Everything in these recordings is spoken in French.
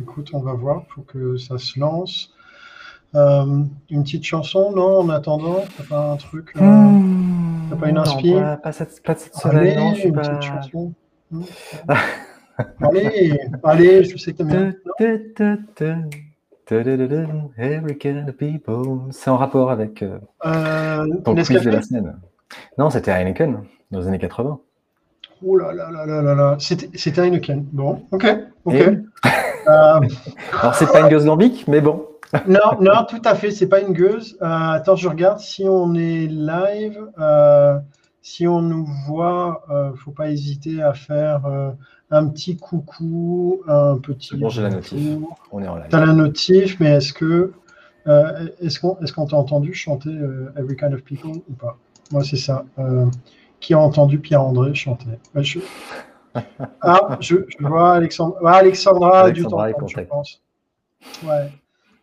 écoute, on va voir, il faut que ça se lance. Euh, une petite chanson, non, en attendant T'as pas un truc euh, Mmh, T'as pas une non, inspi pas, pas cette, pas cette Allez, semaine, non, je suis une pas... petite chanson. Hmm. allez, allez, je sais que t'aimes bien. C'est en rapport avec euh, Euh, ton quiz de la semaine. Non, c'était Heineken, dans les années 80. Oh là là là là là là. C'était Heineken. Bon, ok, ok. Et. Euh, Alors, c'est pas une gueuse lambique, mais bon. non, non, tout à fait, c'est pas une gueuse. Euh, attends, je regarde si on est live. euh, si on nous voit, euh, faut pas hésiter à faire euh, un petit coucou, un petit. Bon, j'ai la notif. On est en live. T'as la notif, mais est-ce que euh, est-ce qu'on qu'on t'a entendu chanter euh, Every Kind of People ou pas? Moi, c'est ça. Euh, qui a entendu Pierre-André chanter? Ouais, je- Ah, je, je vois Alexandra. Ah, Alexandra Alexandra est t'entendre, je pense. Ouais.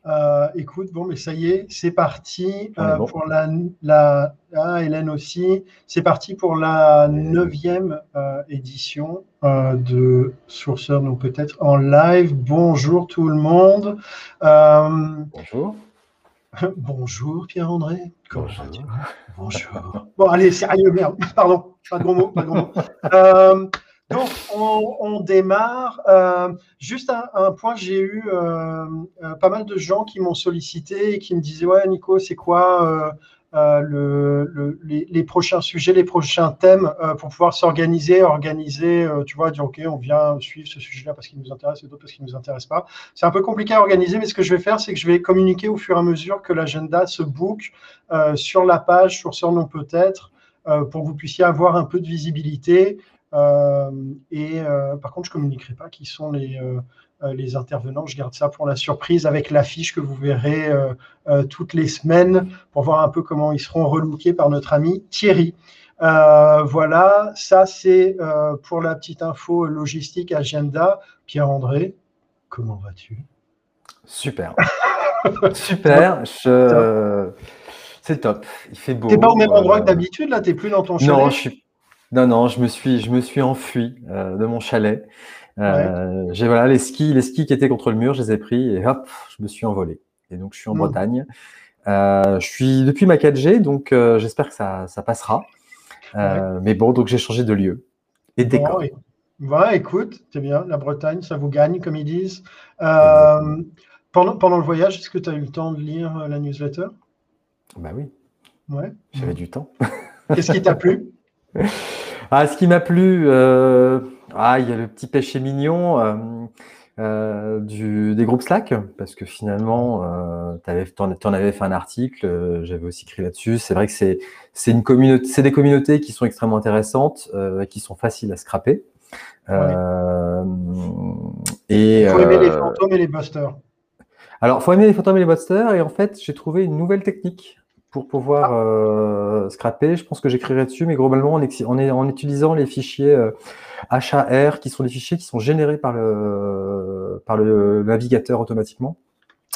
Euh, écoute, bon, mais ça y est, c'est parti euh, bon. pour la, la ah, Hélène aussi. C'est parti pour la neuvième euh, édition de Sourceurs, donc peut-être en live. Bonjour tout le monde. Bonjour. bonjour Pierre-André. Bonjour. Bonjour. Bon, allez, sérieux, merde. Pardon, pas de gros mots, pas de gros mots. Donc, on, démarre. Euh, juste un, un point, j'ai eu euh, euh, pas mal de gens qui m'ont sollicité et qui me disaient Ouais, Nico, c'est quoi le, le- les, prochains sujets, les prochains thèmes pour pouvoir s'organiser, organiser, tu vois, dire OK, on vient suivre ce sujet-là parce qu'il nous intéresse et d'autres parce qu'il ne nous intéresse pas. C'est un peu compliqué à organiser, mais ce que je vais faire, c'est que je vais communiquer au fur et à mesure que l'agenda se book sur la page, sur ce nom peut-être, pour que vous puissiez avoir un peu de visibilité. Euh, et euh, par contre, je ne communiquerai pas qui sont les, euh, les intervenants. Je garde ça pour la surprise avec l'affiche que vous verrez toutes les semaines pour voir un peu comment ils seront relookés par notre ami Thierry. Euh, voilà, ça c'est euh, pour la petite info logistique agenda. Pierre-André, comment vas-tu? Super. Super. Je... C'est top. Il fait beau. T'es pas au même endroit que d'habitude là, t'es plus dans ton chalet? Non, je suis. Non, non, je me suis, je me suis enfui euh, de mon chalet. Euh, J'ai voilà les skis, les skis qui étaient contre le mur, je les ai pris et hop, je me suis envolé. Et donc je suis en Mm. Bretagne. Euh, je suis depuis ma 4G, donc j'espère que ça, ça passera. Mais bon, donc j'ai changé de lieu et de décor. Ouais, écoute, c'est bien, la Bretagne, ça vous gagne, comme ils disent. Pendant, pendant le voyage, est-ce que tu as eu le temps de lire la newsletter? Bah oui, Ouais. j'avais du temps. Qu'est-ce qui t'a plu? Ah, ce qui m'a plu, euh, ah, il y a le petit péché mignon euh, euh, du, des groupes Slack, parce que finalement, euh, t'avais- t'en, t'en avais fait un article, euh, j'avais aussi écrit là-dessus. C'est vrai que c'est, c'est une communauté, c'est des communautés qui sont extrêmement intéressantes, euh, qui sont faciles à scraper. Euh, et Il faut aimer les fantômes et les busters. alors, faut aimer les fantômes et les busters. Et en fait, j'ai trouvé une nouvelle technique pour pouvoir Ah. euh, scraper. Je pense que j'écrirai dessus, mais globalement, en, ex- en, en utilisant les fichiers euh, HAR, qui sont des fichiers qui sont générés par le, par le navigateur automatiquement.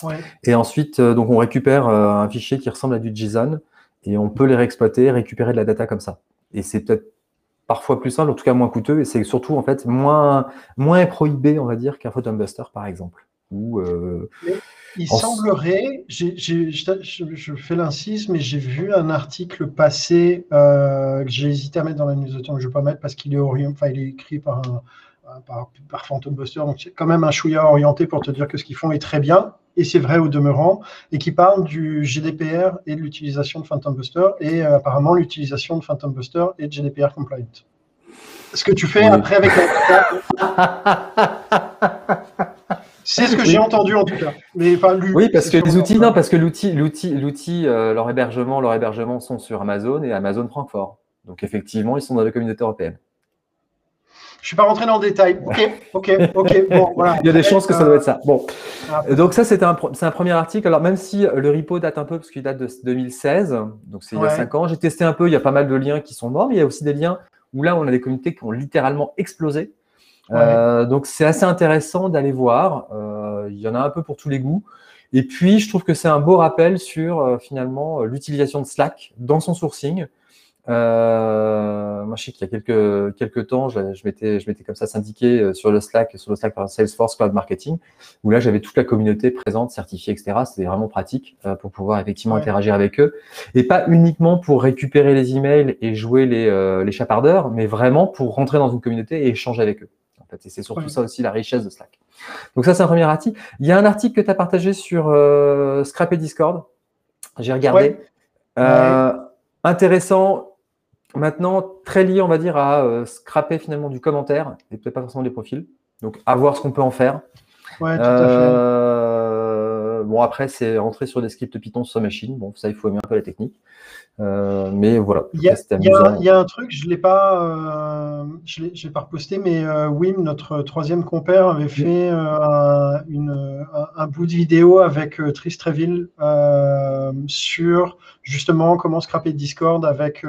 Ouais. Et ensuite, euh, donc, on récupère euh, un fichier qui ressemble à du JSON et on peut les réexploiter, récupérer de la data comme ça. Et c'est peut-être parfois plus simple, en tout cas moins coûteux, et c'est surtout en fait moins, moins prohibé, on va dire, qu'un Photon Buster, par exemple. Ou euh, Il En- semblerait, je, je- je fais l'incise, mais j'ai vu un article passé euh, que j'ai hésité à mettre dans la newsletter, mais je ne vais pas mettre parce qu'il est, enfin, il est écrit par, un, un- par, par Phantom Buster, donc c'est quand même un chouïa orienté pour te dire que ce qu'ils font est très bien, et c'est vrai au demeurant, et qui parle du GDPR et de l'utilisation de Phantom Buster, et euh, apparemment l'utilisation de Phantom Buster est GDPR compliant. Ce que tu fais Oui. après avec la... C'est ce que j'ai entendu en tout cas. Mais, enfin. Oui, parce que les outils, non, parce que l'outil, l'outil, l'outil, euh, leur hébergement, leur hébergement sont sur Amazon et Amazon Francfort. Donc effectivement, ils sont dans la communauté européenne. Je suis pas rentré dans le détail. Ok, ok, ok. Bon, voilà. Il y a des chances que ça doit être ça. Bon, donc ça un, c'est un premier article. Alors même si le repo date un peu parce qu'il date de 2016, donc c'est il y a Ouais. 5 ans. J'ai testé un peu. Il y a pas mal de liens qui sont morts, mais il y a aussi des liens où là on a des communautés qui ont littéralement explosé. Ouais. Euh, donc c'est assez intéressant d'aller voir. Euh, il y en a un peu pour tous les goûts. Et puis je trouve que c'est un beau rappel sur euh, finalement l'utilisation de Slack dans son sourcing. Euh, moi, je sais qu'il y a quelques, quelques temps, je, je m'étais, je m'étais comme ça syndiqué sur le Slack, sur le Slack par Salesforce Cloud Marketing, où là, j'avais toute la communauté présente, certifiée, etc. C'était vraiment pratique euh, pour pouvoir effectivement interagir avec eux. Et pas uniquement pour récupérer les emails et jouer les, euh, les chapardeurs, mais vraiment pour rentrer dans une communauté et échanger avec eux. Fait, et c'est surtout ça aussi la richesse de Slack. Donc ça, c'est un premier article. Il y a un article que tu as partagé sur euh, Scrap et Discord. J'ai regardé. Euh, intéressant, Maintenant, très lié, on va dire, à euh, scraper finalement du commentaire et peut-être pas forcément des profils. Donc, à voir ce qu'on peut en faire. Ouais, tout à fait. Euh, bon, après, c'est rentrer sur des scripts Python sur machine. Bon, ça, il faut aimer un peu la technique. Euh, mais voilà. Il y, a, il, y a, il y, a, un truc, je ne l'ai pas, euh, je l'ai pas reposté, mais euh, Wim, notre troisième compère, avait fait un, une, un, bout de vidéo avec Tris Treville sur justement comment scraper Discord avec,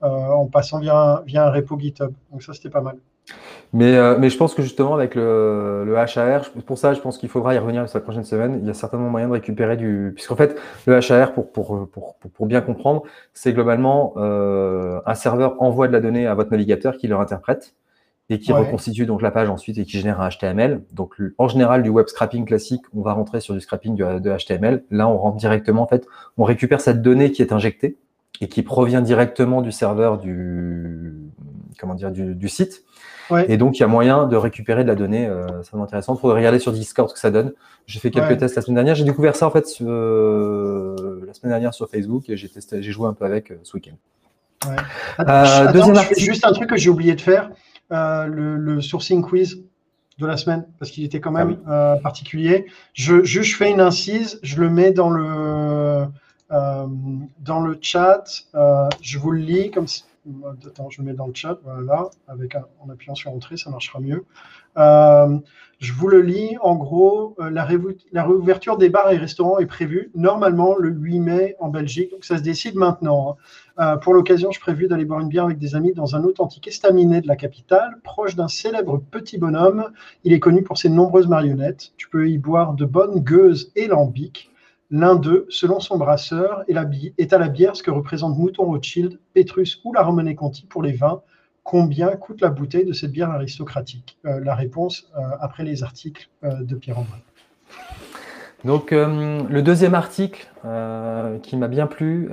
en passant via, via un repo GitHub. Donc ça, c'était pas mal. Mais, euh, mais je pense que justement, avec le, le HAR, pour ça, je pense qu'il faudra y revenir sur la prochaine semaine. Il y a certainement moyen de récupérer du. Puisqu'en fait, le HAR, pour, pour, pour, pour bien comprendre, c'est globalement euh, un serveur envoie de la donnée à votre navigateur qui le interprète et qui ouais. reconstitue donc la page ensuite et qui génère un HTML. Donc, en général, du web scrapping classique, on va rentrer sur du scrapping de HTML. Là, on rentre directement, en fait, on récupère cette donnée qui est injectée et qui provient directement du serveur du, comment dire, du, du site. Ouais. Et donc, il y a moyen de récupérer de la donnée. Euh, c'est intéressant. Il faudrait regarder sur Discord ce que ça donne. J'ai fait quelques ouais. tests la semaine dernière. J'ai découvert ça en fait euh, la semaine dernière sur Facebook et j'ai testé, j'ai joué un peu avec euh, ce week-end. Ouais. Attends, deuxième article. Juste un truc que j'ai oublié de faire, le, le, sourcing quiz de la semaine parce qu'il était quand même ah oui. particulier. Je, je, je, fais une incise, je le mets dans le dans le chat. je vous le lis comme si Attends, je le mets dans le chat, voilà, avec en appuyant sur Entrée, ça marchera mieux. Euh, je vous le lis. En gros, euh, la, réouverture des bars et restaurants est prévue normalement le 8 mai en Belgique, donc ça se décide maintenant. Hein. Euh, pour l'occasion, je prévu d'aller boire une bière avec des amis dans un authentique estaminet de la capitale, proche d'un célèbre petit bonhomme. Il est connu pour ses nombreuses marionnettes. Tu peux y boire de bonnes gueuses et lambics. L'un d'eux, selon son brasseur, est à la bière ce que représente Mouton Rothschild, Petrus ou la Romanée Conti pour les vins. Combien coûte la bouteille de cette bière aristocratique? Euh, La réponse euh, après les articles euh, de Pierre-André. Donc, euh, le deuxième article qui m'a bien plu,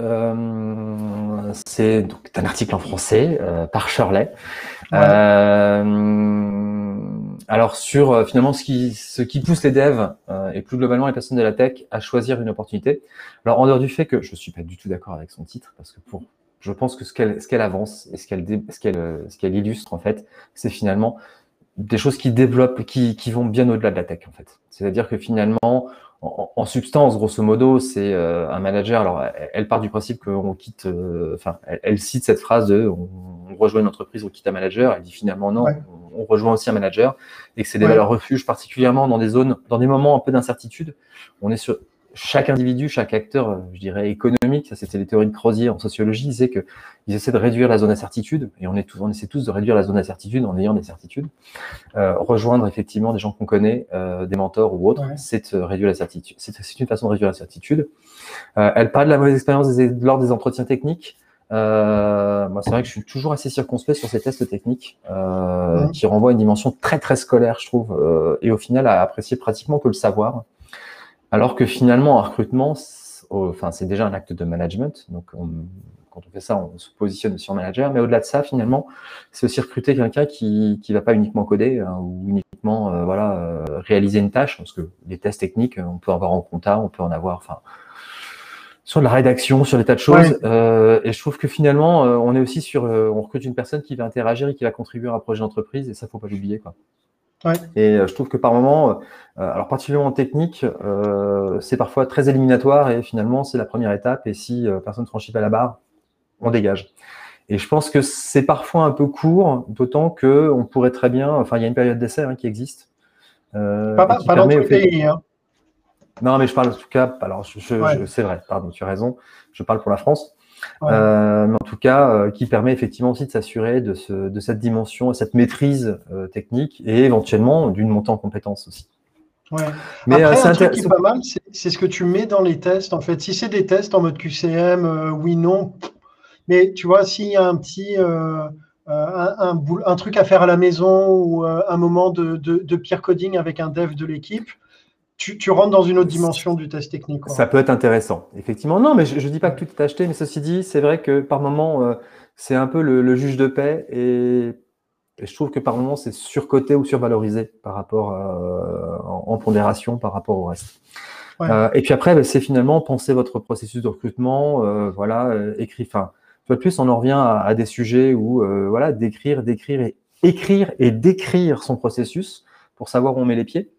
c'est un article en français par Shirley. Ouais. Alors, sur finalement ce qui, ce qui pousse les devs et plus globalement les personnes de la tech à choisir une opportunité. Alors, en dehors du fait que je suis pas du tout d'accord avec son titre, parce que pour, je pense que ce qu'elle ce qu'elle avance et ce qu'elle ce qu'elle ce qu'elle illustre, en fait, c'est finalement des choses qui développent, qui, qui vont bien au-delà de la tech, en fait. C'est-à-dire que finalement, en, substance, grosso modo, c'est euh, un manager. Alors, elle, elle, part du principe qu'on quitte, euh, enfin, elle, elle, cite cette phrase de on, on, rejoint une entreprise, on quitte un manager. Elle dit finalement non, ouais. on, on, rejoint aussi un manager et que c'est des ouais. valeurs refuges, particulièrement dans des zones, dans des moments un peu d'incertitude. On est sur chaque individu, chaque acteur, je dirais économique, ça c'était les théories de Crozier en sociologie, disait que ils essaient de réduire la zone d'incertitude et on est tous, on essaie tous de réduire la zone d'incertitude en ayant des certitudes. Euh, rejoindre effectivement des gens qu'on connaît, euh, des mentors ou autres, ouais. c'est de réduire la certitude. C'est une façon de réduire la certitude. Euh, elle parle de la mauvaise expérience des, lors des entretiens techniques. Euh, moi, c'est vrai que je suis toujours assez circonspect sur ces tests techniques euh, ouais. qui renvoient à une dimension très très scolaire, je trouve, euh, et au final à apprécier pratiquement que le savoir. Alors que finalement, un recrutement, enfin, c'est déjà un acte de management. Donc, on, quand on fait ça, on se positionne sur manager. Mais au-delà de ça, finalement, c'est aussi recruter quelqu'un qui ne va pas uniquement coder hein, ou uniquement euh, voilà, réaliser une tâche. Parce que les tests techniques, on peut en avoir en compta, on peut en avoir enfin, sur la rédaction, sur des tas de choses. Ouais. Euh, et je trouve que finalement, euh, on est aussi sur, euh, on recrute une personne qui va interagir et qui va contribuer à un projet d'entreprise. Et ça, faut pas l'oublier. quoi. Ouais. Et je trouve que par moment, alors particulièrement en technique, c'est parfois très éliminatoire et finalement c'est la première étape. Et si personne ne franchit pas la barre, on dégage. Et je pense que c'est parfois un peu court, d'autant que on pourrait très bien, enfin il y a une période d'essai hein, qui existe. pas pas dans tous les pays. Hein. Non, mais je parle en tout cas, alors je, je, ouais. c'est vrai, pardon, tu as raison, je parle pour la France. Ouais. Euh, mais en tout cas, euh, qui permet effectivement aussi de s'assurer de, ce, de, cette dimension, cette maîtrise euh, technique et éventuellement d'une montée en compétences aussi. Ouais. Mais Après, un truc qui est pas mal, c'est ce que tu mets dans les tests. En fait, si c'est des tests en mode QCM, oui, non, Mais tu vois, s'il y a un petit un, un, truc à faire à la maison ou un moment de, de, de peer coding avec un dev de l'équipe, tu, rentres dans une autre dimension du test technique. Ça peut être intéressant, effectivement. Non, mais je ne dis pas que tout est acheté, mais ceci dit, c'est vrai que par moment, euh, c'est un peu le, juge de paix et, je trouve que par moment, c'est surcoté ou survalorisé par rapport euh, en, pondération par rapport au reste. Euh, et puis après, bah, c'est finalement penser votre processus de recrutement, voilà, écrit. Enfin, de plus, on en revient à, à des sujets où, voilà, d'écrire, d'écrire et écrire et décrire son processus pour savoir où on met les pieds.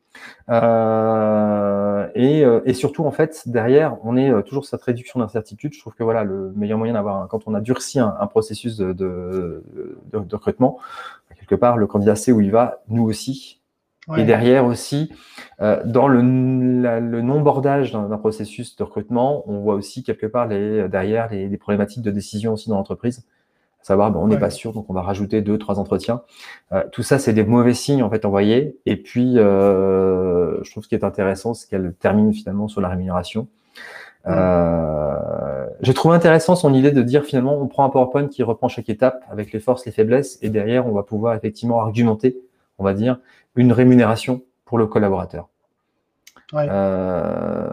Euh, et, euh, et, surtout, en fait, derrière, on est euh, toujours cette réduction d'incertitude. Je trouve que voilà, le meilleur moyen d'avoir, quand on a durci un, un processus de, de, de, recrutement, quelque part, le candidat sait où il va, nous aussi. Et derrière aussi, euh, dans le, le non-bordage d'un processus de recrutement, on voit aussi quelque part les, derrière les, les problématiques de décision aussi dans l'entreprise savoir bon, on n'est pas sûr, donc on va rajouter deux, trois entretiens. Euh, tout ça, c'est des mauvais signes en fait envoyés. Et puis, euh, je trouve ce qui est intéressant, c'est qu'elle termine finalement sur la rémunération. Euh, J'ai trouvé intéressant son idée de dire finalement, on prend un PowerPoint qui reprend chaque étape avec les forces, les faiblesses, et derrière, on va pouvoir effectivement argumenter, on va dire, une rémunération pour le collaborateur. Euh,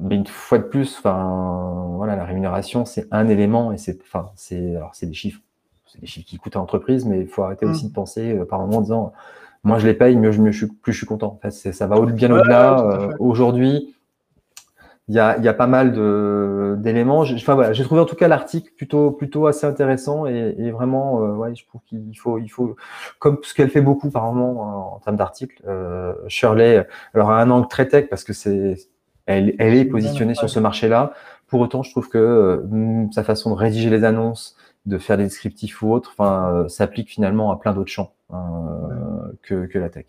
mais une fois de plus, enfin, voilà, la rémunération, c'est un élément et c'est, enfin, c'est, alors c'est des chiffres, c'est des chiffres qui coûtent à l'entreprise, mais il faut arrêter aussi mm. de penser euh, par moment en disant, moi je les paye, mieux, mieux je suis, plus je suis content. En fait, ça va bien au-delà. Euh, aujourd'hui, il y a, y a, pas mal d'éléments. Enfin voilà, j'ai trouvé en tout cas l'article plutôt plutôt assez intéressant et, et vraiment, euh, ouais, je trouve qu'il faut il faut comme ce qu'elle fait beaucoup par moment en, termes d'articles. Euh, Shirley, alors a un angle très tech parce que c'est elle, elle est positionnée sur ce marché-là. Pour autant, je trouve que euh, sa façon de rédiger les annonces, de faire des descriptifs ou autres, enfin, euh, s'applique finalement à plein d'autres champs hein, que, que la tech.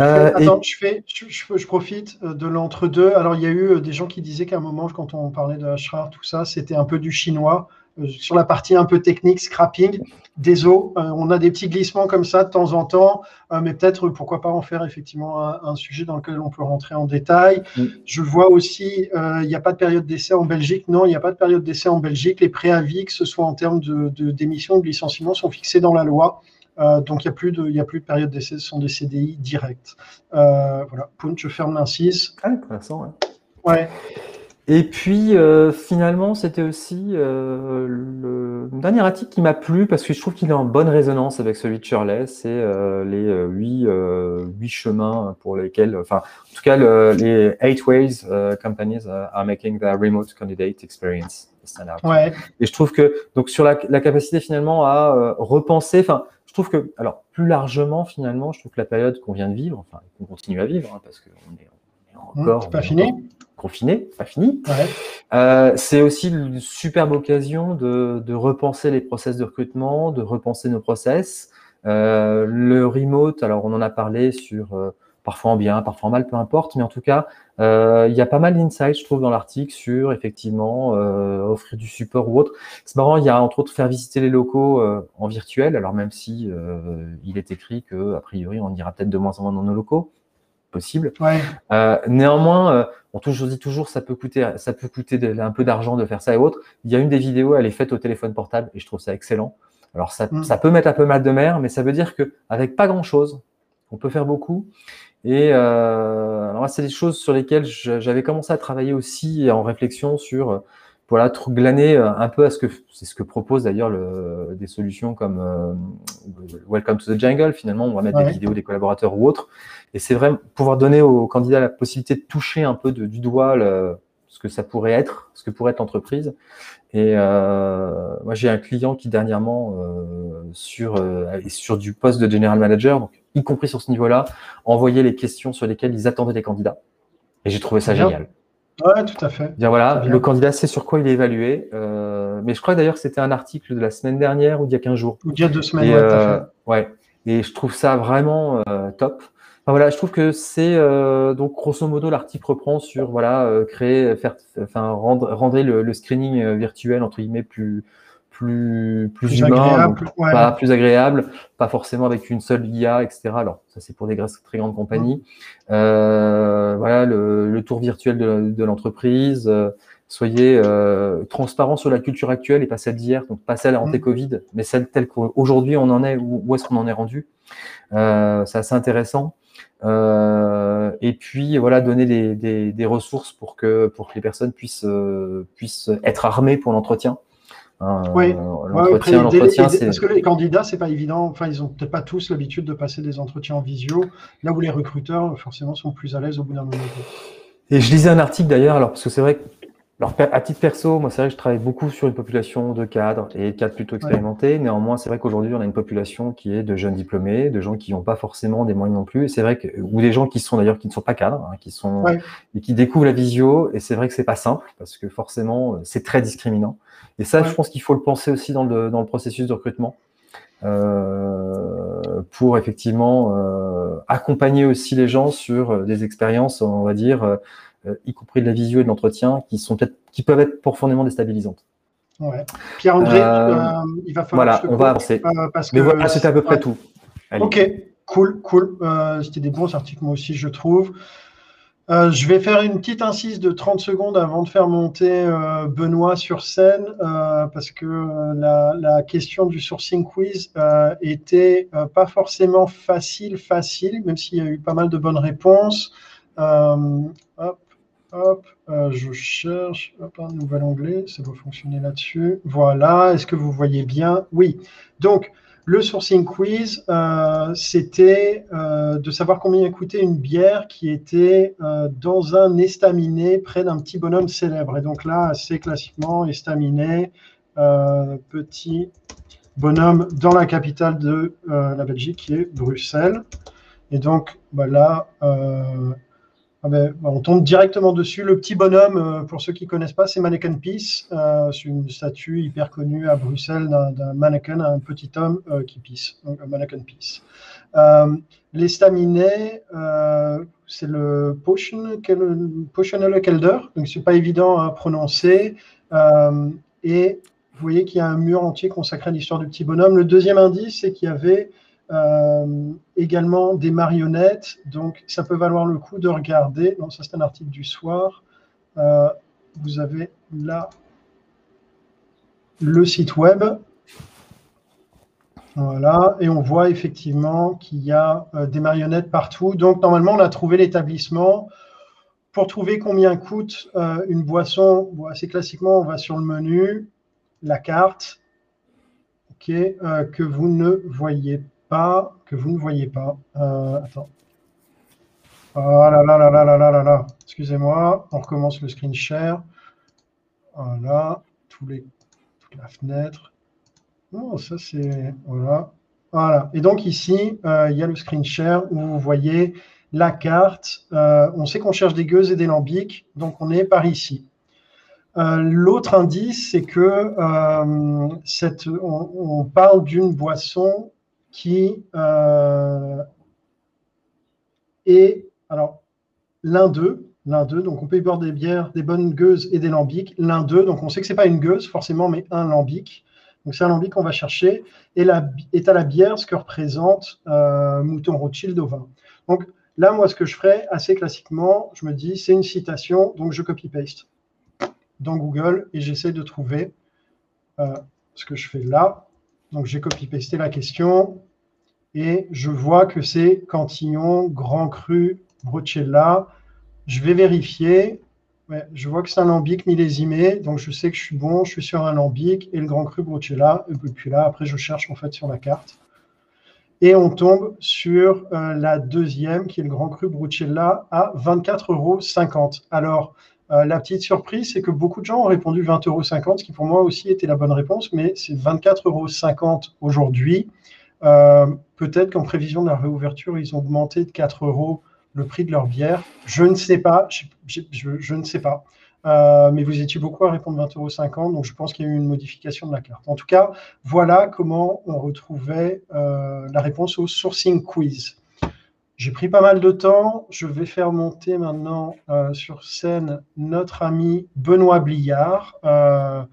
Euh, attends, je, fais, je, profite euh, de l'entre-deux. Alors, il y a eu des gens qui disaient qu'à un moment, quand on parlait de Ashrar, tout ça, c'était un peu du chinois. Sur la partie un peu technique, scrapping, des eaux. on a des petits glissements comme ça de temps en temps, mais peut-être pourquoi pas en faire effectivement un, sujet dans lequel on peut rentrer en détail. Mm. Je vois aussi, il n'y a pas de période d'essai en Belgique. Non, il n'y a pas de période d'essai en Belgique. Les préavis, que ce soit en termes de, d'émission ou de licenciement, sont fixés dans la loi. Euh, donc, il n'y a, plus de, a plus de période d'essai, ce sont des CDI directs. Euh, voilà, Poun, je ferme l'incise. Ah, intéressant, ouais. ouais. Et puis, euh, finalement, c'était aussi le dernier article qui m'a plu parce que je trouve qu'il est en bonne résonance avec celui de Shirley. C'est les huit, huit chemins pour lesquels, enfin, en tout cas, les eight ways companies are making their remote candidate experience. Ouais. Et je trouve que, donc, sur la, la capacité finalement à repenser, enfin, je trouve que, alors plus largement finalement, je trouve que la période qu'on vient de vivre, enfin qu'on continue à vivre, hein, parce qu'on est, on est, mmh, encore pas fini. Confiné, pas fini, euh, c'est aussi une superbe occasion de, de, repenser les process de recrutement, de repenser nos process. Euh, le remote, alors on en a parlé sur euh, parfois en bien, parfois en mal, peu importe, mais en tout cas, euh, il y a pas mal d'insights, je trouve, dans l'article sur effectivement euh, offrir du support ou autre. C'est marrant, il y a entre autres faire visiter les locaux euh, en virtuel, alors même si il est écrit que a priori on ira peut-être de moins en moins dans nos locaux, possible. Ouais. néanmoins, on toujours dit toujours ça peut coûter, ça peut coûter un peu d'argent de faire ça et autres. Il y a une des vidéos, elle est faite au téléphone portable et je trouve ça excellent. Alors ça, mm. ça peut mettre un peu mal de mer, mais ça veut dire que avec pas grand chose, on peut faire beaucoup. Et euh, alors c'est des choses sur lesquelles j'avais commencé à travailler aussi en réflexion sur euh, voilà glaner euh, un peu à ce que c'est ce que propose d'ailleurs le, des solutions comme euh, Welcome to the Jungle. Finalement, on va mettre des vidéos des collaborateurs ou autres. Et c'est vrai pouvoir donner aux candidats la possibilité de toucher un peu de, du doigt le, ce que ça pourrait être, ce que pourrait être l'entreprise. Et euh, moi, j'ai un client qui dernièrement euh, sur euh, sur du poste de general manager, donc y compris sur ce niveau-là, envoyait les questions sur lesquelles ils attendaient des candidats. Et j'ai trouvé ça génial. Ouais, tout à fait. Dire voilà, le candidat sait sur quoi il est évalué. Euh, mais je crois d'ailleurs que c'était un article de la semaine dernière ou d'il y a 15 jours. Ou d'il y a deux semaines. Et, ouais, ouais, Et je trouve ça vraiment top voilà, je trouve que c'est euh, donc grosso modo l'article reprend sur voilà euh, créer, faire, enfin rendre, rendre le, screening euh, virtuel entre guillemets plus plus plus, humain, agréable, pas plus agréable, pas forcément avec une seule IA, etc. Alors ça c'est pour des très grandes compagnies. voilà le, tour virtuel de, de l'entreprise. soyez transparents sur la culture actuelle et pas celle d'hier, donc pas celle anté-Covid, mm. mais celle telle qu'aujourd'hui on en est, où, où est-ce qu'on en est rendu. c'est assez intéressant. et puis voilà, donner des, des, ressources pour que, pour que les personnes puissent, puissent être armées pour l'entretien. Hein, oui, l'entretien, c'est... Parce que les candidats, c'est pas évident. Enfin, ils ont peut-être pas tous l'habitude de passer des entretiens en visio, là où les recruteurs, forcément, sont plus à l'aise au bout d'un moment. Et je lisais un article d'ailleurs, alors parce que c'est vrai que alors, à titre perso, moi, c'est vrai que je travaille beaucoup sur une population de cadres et de cadres plutôt expérimentés. Néanmoins, c'est vrai qu'aujourd'hui, on a une population qui est de jeunes diplômés, de gens qui n'ont pas forcément des moyens non plus. Et c'est vrai que, ou des gens qui sont d'ailleurs qui ne sont pas cadres, hein, qui sont et qui découvrent la visio. Et c'est vrai que c'est pas simple parce que forcément, c'est très discriminant. Et ça, je pense qu'il faut le penser aussi dans le, dans le processus de recrutement. Euh, pour effectivement euh, accompagner aussi les gens sur des expériences, on va dire, euh, y compris de la visio et de l'entretien, qui sont qui peuvent être profondément déstabilisantes. Ouais. Pierre-André, euh, euh, il va falloir. Voilà, on va avancer. parce Mais voilà, c'était à peu près tout. Ok, cool, cool. c'était des bons articles, moi aussi, je trouve. je vais faire une petite incise de 30 secondes avant de faire monter Benoît sur scène, parce que la, la, question du sourcing quiz était pas forcément facile, facile, même s'il y a eu pas mal de bonnes réponses. Hop, euh, je cherche un nouvel onglet, ça doit fonctionner là-dessus. Voilà, est-ce que vous voyez bien? Oui. Donc, le sourcing quiz, euh, c'était euh, de savoir combien coûtait une bière qui était dans un estaminet près d'un petit bonhomme célèbre. Et donc là, assez classiquement, estaminet, petit bonhomme dans la capitale de la Belgique, qui est Bruxelles. Et donc, voilà. Bah ah on tombe directement dessus. Le petit bonhomme, euh, pour ceux qui ne connaissent pas, c'est Mannequin Peace. Euh, c'est une statue hyper connue à Bruxelles d'un mannequin, un petit homme euh, qui pisse. Donc, Mannequin Peace. les staminets, c'est le Potion, Potion Kelder. Donc, ce n'est pas évident à prononcer. et vous voyez qu'il y a un mur entier consacré à l'histoire du petit bonhomme. Le deuxième indice, c'est qu'il y avait euh, également des marionnettes, donc ça peut valoir le coup de regarder. Non, ça c'est un article du soir. Euh, vous avez là le site web. Voilà, et on voit effectivement qu'il y a euh, des marionnettes partout. Donc normalement, on a trouvé l'établissement. Pour trouver combien coûte une boisson, assez classiquement, on va sur le menu, la carte, que vous ne voyez pas que vous ne voyez pas. Euh, attends. Oh là là là là là là là. Excusez-moi, on recommence le screen share. Voilà, tous les, toute la fenêtre. Non, ça c'est. Voilà. Et donc ici, euh, il y a le screen share où vous voyez la carte. Euh, on sait qu'on cherche des gueuses et des lambics, donc on est par ici. L'autre indice, c'est que on, parle d'une boisson qui euh, est l'un d'eux, l'un d'eux, donc on peut y boire des bières, des bonnes gueuses et des lambics, l'un d'eux, donc on sait que c'est pas une gueuse forcément, mais un lambic. Donc c'est un lambic qu'on va chercher, et est à la bière ce que représente euh, Mouton Rothschild au vin. Donc là, moi, ce que je ferais assez classiquement, je me dis, c'est une citation, donc je copy-paste dans Google et j'essaie de trouver euh, ce que je fais là. Donc, j'ai copy-pasté la question et je vois que c'est Cantillon, Grand Cru, Brucella. Je vais vérifier. je vois que c'est un lambic millésimé, donc je sais que je suis bon, je suis sur un lambic et le Grand Cru Brucella. Et puis là, après, je cherche en fait sur la carte. Et on tombe sur euh, la deuxième, qui est le Grand Cru Brucella, à 24,50 euros. Alors, euh, la petite surprise, c'est que beaucoup de gens ont répondu 20,50 euros, ce qui pour moi aussi était la bonne réponse, mais c'est 24,50 euros aujourd'hui. Euh, peut-être qu'en prévision de la réouverture, ils ont augmenté de 4 euros le prix de leur bière. Je ne sais pas. Je, ne sais pas. Euh, mais vous étiez beaucoup à répondre 20,50 euros, donc je pense qu'il y a eu une modification de la carte. En tout cas, voilà comment on retrouvait la réponse au sourcing quiz. J'ai pris pas mal de temps. Je vais faire monter maintenant euh, sur scène notre ami Benoît Bliard. Euh,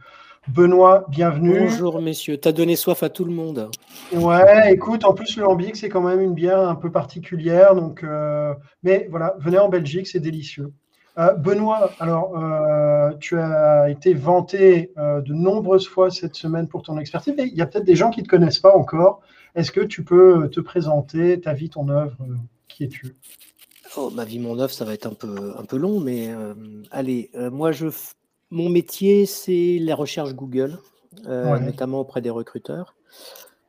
Benoît, bienvenue. Bonjour messieurs, tu as donné soif à tout le monde. Ouais, écoute, en plus le lambic, c'est quand même une bière un peu particulière. Donc, euh, mais voilà, venez en Belgique, c'est délicieux. Benoît, alors, tu as été vanté de nombreuses fois cette semaine pour ton expertise, mais il y a peut-être des gens qui ne te connaissent pas encore. Est-ce que tu peux te présenter, ta vie, ton œuvre? Qui es-tu? Oh, Ma vie, mon œuvre, ça va être un peu, un peu long, mais allez, moi, je, mon métier, c'est la recherche Google, notamment auprès des recruteurs.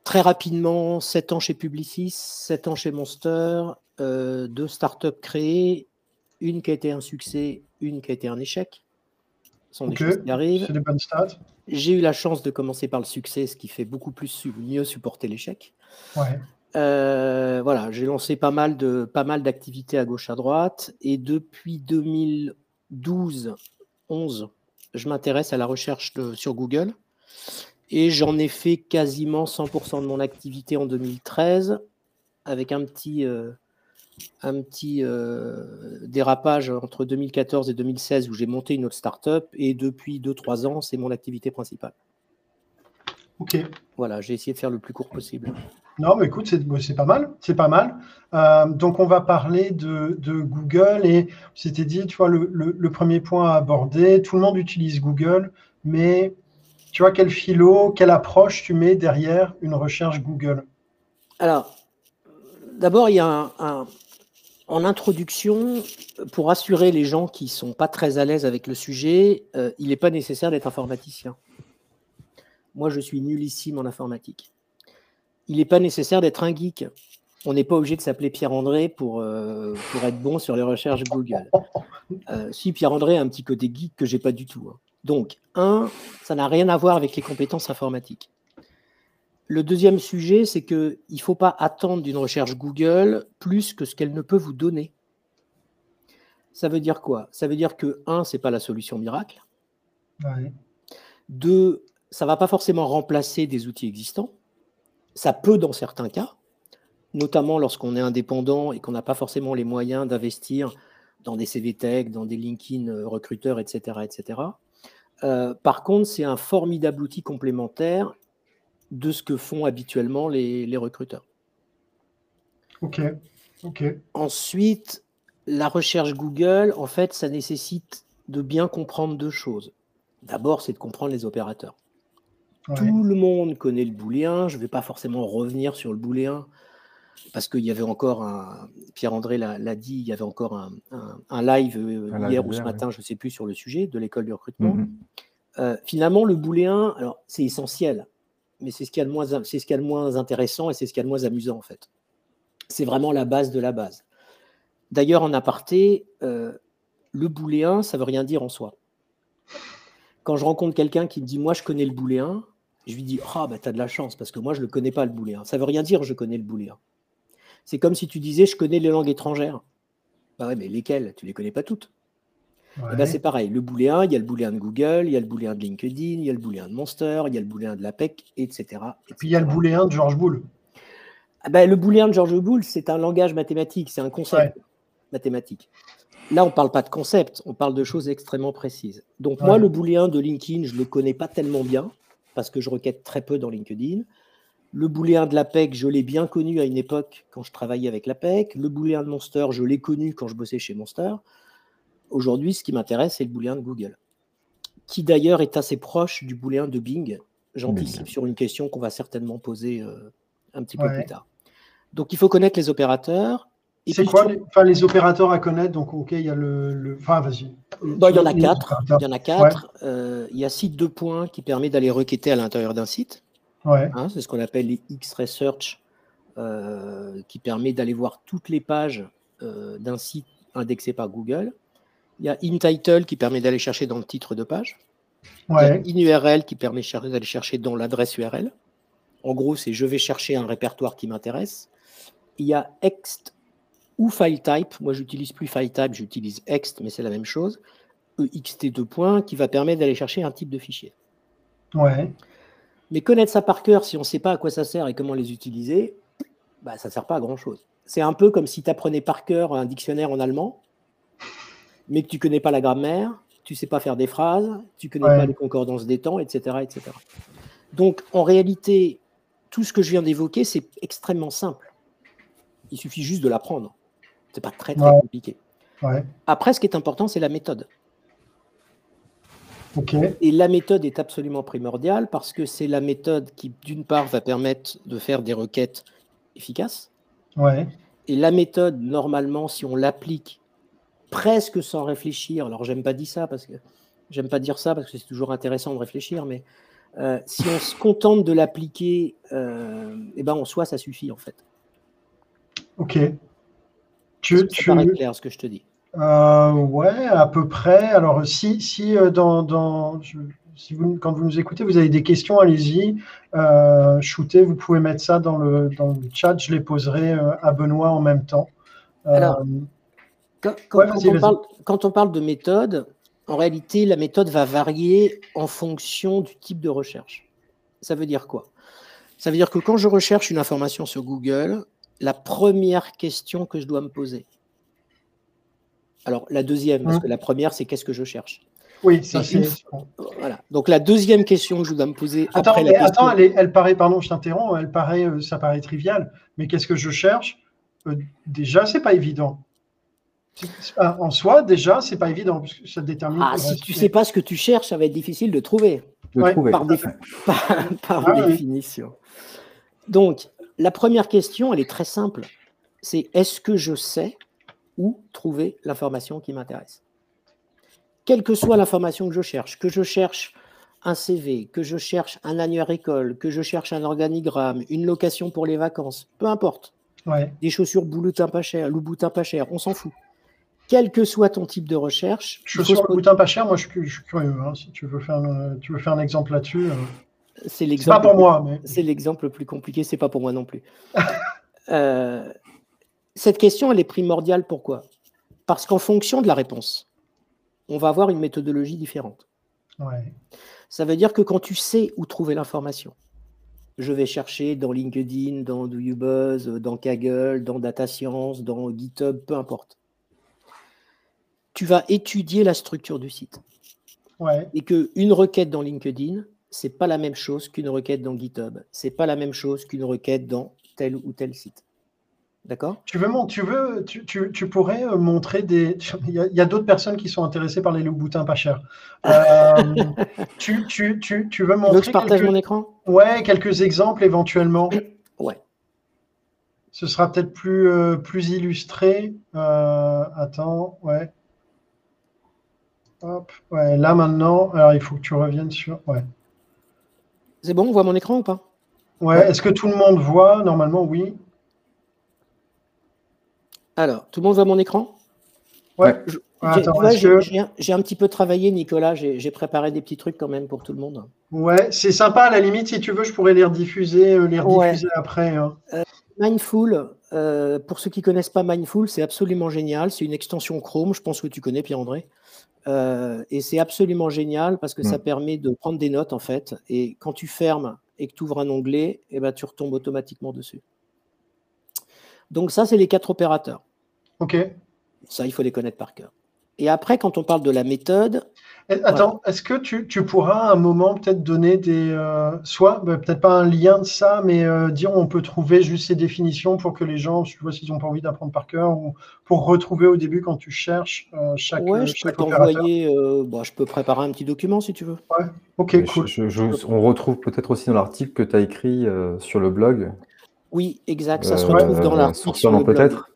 Très rapidement, 7 ans chez Publicis, 7 ans chez Monster, deux startups créées une qui a été un succès, une qui a été un échec. Ce sont des choses qui arrivent. C'est des bonnes stats. J'ai eu la chance de commencer par le succès, ce qui fait beaucoup plus mieux supporter l'échec. Ouais. Euh, voilà, j'ai lancé pas mal de pas mal d'activités à gauche à droite et depuis 2012 11 je m'intéresse à la recherche sur Google et j'en ai fait quasiment 100% de mon activité en 2013 avec un petit euh, un petit euh, dérapage entre 2014 et 2016 où j'ai monté une autre startup et depuis 2-3 ans, c'est mon activité principale. Ok. Voilà, j'ai essayé de faire le plus court possible. Non, mais écoute, c'est pas mal, c'est pas mal. Euh, donc, on va parler de, Google et c'était dit, tu vois, le, premier point à aborder, tout le monde utilise Google, mais tu vois, quel philo, quelle approche tu mets derrière une recherche Google? Alors, d'abord, il y a un, en introduction, pour assurer les gens qui ne sont pas très à l'aise avec le sujet, euh, il n'est pas nécessaire d'être informaticien. Moi, je suis nullissime en informatique. Il n'est pas nécessaire d'être un geek. On n'est pas obligé de s'appeler Pierre-André pour, euh, pour être bon sur les recherches Google. Euh, si Pierre-André a un petit côté geek que j'ai pas du tout. Hein. Donc, un, ça n'a rien à voir avec les compétences informatiques. Le deuxième sujet, c'est qu'il ne faut pas attendre d'une recherche Google plus que ce qu'elle ne peut vous donner. Ça veut dire quoi? Ça veut dire que, un, ce n'est pas la solution miracle. Deux, ça ne va pas forcément remplacer des outils existants. Ça peut dans certains cas, notamment lorsqu'on est indépendant et qu'on n'a pas forcément les moyens d'investir dans des CVTech, dans des LinkedIn euh, recruteurs, etc. etc. Euh, par contre, c'est un formidable outil complémentaire de ce que font habituellement les, recruteurs. Ok. ok. Ensuite, la recherche Google, en fait, ça nécessite de bien comprendre deux choses. D'abord, c'est de comprendre les opérateurs. Tout le monde connaît le booléen. Je ne vais pas forcément revenir sur le booléen parce qu'il y avait encore un. Pierre-André l'a dit, il y avait encore un, live euh, hier ou ce matin, je ne sais plus, sur le sujet de l'école du recrutement. Mm-hmm. Euh, finalement, le booléen, alors c'est essentiel mais c'est ce qu'il y a de moins, c'est ce qu'il y a de moins intéressant et c'est ce qu'il y a de moins amusant en fait. C'est vraiment la base de la base. D'ailleurs, en aparté, euh, le booléen, ça veut rien dire en soi. Quand je rencontre quelqu'un qui me dit moi je connais le booléen, je lui dis ah bah t'as de la chance parce que moi je ne le connais pas le booléen. Ça veut rien dire je connais le booléen. C'est comme si tu disais je connais les langues étrangères. Bah ouais, mais lesquelles? Tu les connais pas toutes. Eh ben, c'est pareil. Le booléen, il y a le booléen de Google, il y a le booléen de LinkedIn, il y a le booléen de Monster, il y a le booléen de l'APEC, etc., Et puis il y a le booléen de George Bull. Ah ben, le booléen de George Bull, c'est un langage mathématique, c'est un concept mathématique. Là, on ne parle pas de concept, on parle de choses extrêmement précises. Donc, moi, le booléen de LinkedIn, je ne le connais pas tellement bien parce que je requête très peu dans LinkedIn. Le booléen de l'APEC, je l'ai bien connu à une époque quand je travaillais avec l'APEC. Le booléen de Monster, je l'ai connu quand je bossais chez Monster. Aujourd'hui, ce qui m'intéresse, c'est le booléen de Google, qui d'ailleurs est assez proche du booléen de Bing. J'anticipe sur une question qu'on va certainement poser euh, un petit peu plus tard. Donc, il faut connaître les opérateurs. C'est quoi les, les opérateurs à connaître? Donc, OK, il y a le. Enfin, vas-y. il y en a quatre. Il y en a quatre. Euh, il y a site de points qui permet d'aller requêter à l'intérieur d'un site. Ouais. Hein, c'est ce qu'on appelle les X-Research, euh, qui permet d'aller voir toutes les pages d'un site indexé par Google. Il y a InTitle qui permet d'aller chercher dans le titre de page. Il y a InURL qui permet d'aller chercher dans l'adresse URL. En gros, c'est je vais chercher un répertoire qui m'intéresse. Il y a ext ou FileType. Moi, j'utilise plus FileType, j'utilise ext, mais c'est la même chose. EXT2 points qui va permettre d'aller chercher un type de fichier. Ouais. Mais connaître ça par cœur, si on ne sait pas à quoi ça sert et comment les utiliser, bah, ça ne sert pas à grand-chose. C'est un peu comme si tu apprenais par cœur un dictionnaire en allemand mais que tu connais pas la grammaire, tu sais pas faire des phrases, tu connais pas les concordances des temps, etc., etc. Donc, en réalité, tout ce que je viens d'évoquer, c'est extrêmement simple. Il suffit juste de l'apprendre. C'est pas très, très compliqué. Après, ce qui est important, c'est la méthode. Et la méthode est absolument primordiale parce que c'est la méthode qui, d'une part, va permettre de faire des requêtes efficaces. Ouais. Et la méthode, normalement, si on l'applique presque sans réfléchir, alors j'aime pas dire ça parce que j'aime pas dire ça parce que c'est toujours intéressant de réfléchir, mais euh, si on se contente de l'appliquer, euh, eh ben en soi, ça suffit en fait. Ok. Tu, tu... paraît clair ce que je te dis? Euh, ouais, à peu près. Alors, si, si, euh, dans, dans si vous, quand vous nous écoutez, vous avez des questions, allez-y. Euh, shootez, vous pouvez mettre ça dans le, dans le chat. Je les poserai à Benoît en même temps. Alors, quand, on parle, quand, on parle, de méthode, en réalité, la méthode va varier en fonction du type de recherche. Ça veut dire quoi? Ça veut dire que quand je recherche une information sur Google, la première question que je dois me poser, alors, la deuxième, parce hein? que la première, c'est qu'est-ce que je cherche? Oui, ça c'est. Voilà. Donc, la deuxième question que je dois me poser. Attends, après la attends elle, paraît, pardon, je t'interromps, elle paraît, euh, ça paraît trivial, mais qu'est-ce que je cherche? Euh, Déjà, c'est pas évident. En soi, déjà, c'est pas évident, parce que ça détermine. Ah, si tu sais pas ce que tu cherches, ça va être difficile de trouver. De trouver. Par, par, ah définition. Donc, la première question, elle est très simple. C'est est-ce que je sais où trouver l'information qui m'intéresse? Quelle que soit l'information que je cherche, que je cherche un CV, que je cherche un annuaire école, que je cherche un organigramme, une location pour les vacances, peu importe. Des chaussures bouloutin pas cher, Louboutin pas cher, on s'en fout. Quel que soit ton type de recherche. Chaussures Louboutin pas cher, moi je, suis curieux. Hein, si tu veux faire, tu veux faire un exemple là-dessus. Euh. C'est l'exemple. pas pour moi. Mais... C'est l'exemple le plus compliqué, c'est pas pour moi non plus. euh, cette question, elle est primordiale. Pourquoi? Parce qu'en fonction de la réponse, on va avoir une méthodologie différente. Ça veut dire que quand tu sais où trouver l'information, je vais chercher dans LinkedIn, dans Do You Buzz, dans Kaggle, dans Data Science, dans GitHub, peu importe. Tu vas étudier la structure du site. Et qu'une requête dans LinkedIn, c'est pas la même chose qu'une requête dans GitHub. C'est pas la même chose qu'une requête dans tel ou tel site. D'accord? Tu veux, tu, veux tu, tu, pourrais euh, montrer des. Il y a, d'autres personnes qui sont intéressées par les loups boutins pas chers. Euh, tu, tu, tu, veux montrer. je partage mon écran? Ouais, quelques exemples éventuellement. Ouais. Ce sera peut-être plus, euh, plus illustré. attends, ouais. Hop, ouais, là maintenant, alors il faut que tu reviennes sur. Ouais. C'est bon, on voit mon écran ou pas? Ouais, est-ce que tout le monde voit? Normalement, oui. Alors, tout le monde voit mon écran? Ouais. J'ai un petit peu travaillé, Nicolas. J'ai préparé des petits trucs quand même pour tout le monde. Ouais, c'est sympa. À la limite, si tu veux, je pourrais les rediffuser, euh, les rediffuser après. Hein. Euh, Mindful, euh, pour ceux qui ne connaissent pas Mindful, c'est absolument génial. C'est une extension Chrome. Je pense que tu connais, Pierre-André. Et c'est absolument génial parce que ça mm. permet de prendre des notes, en fait. Et quand tu fermes et que tu ouvres un onglet, eh ben, tu retombes automatiquement dessus. Donc ça, c'est les quatre opérateurs. OK. Ça, il faut les connaître par cœur. Et après, quand on parle de la méthode. Eh, attends, est-ce que tu, tu, pourras à un moment peut-être donner des. Euh, soit, bah, peut-être pas un lien de ça, mais euh, dire on peut trouver juste ces définitions pour que les gens, tu vois, s'ils n'ont pas envie d'apprendre par cœur, ou pour retrouver au début quand tu cherches euh, chaque. Ouais, je peux t'envoyer. Bon, je peux préparer un petit document si tu veux. Ouais, ok, cool. on retrouve peut-être aussi dans l'article que tu as écrit sur le blog. Oui, exact. Ça se retrouve dans l'article. peut-être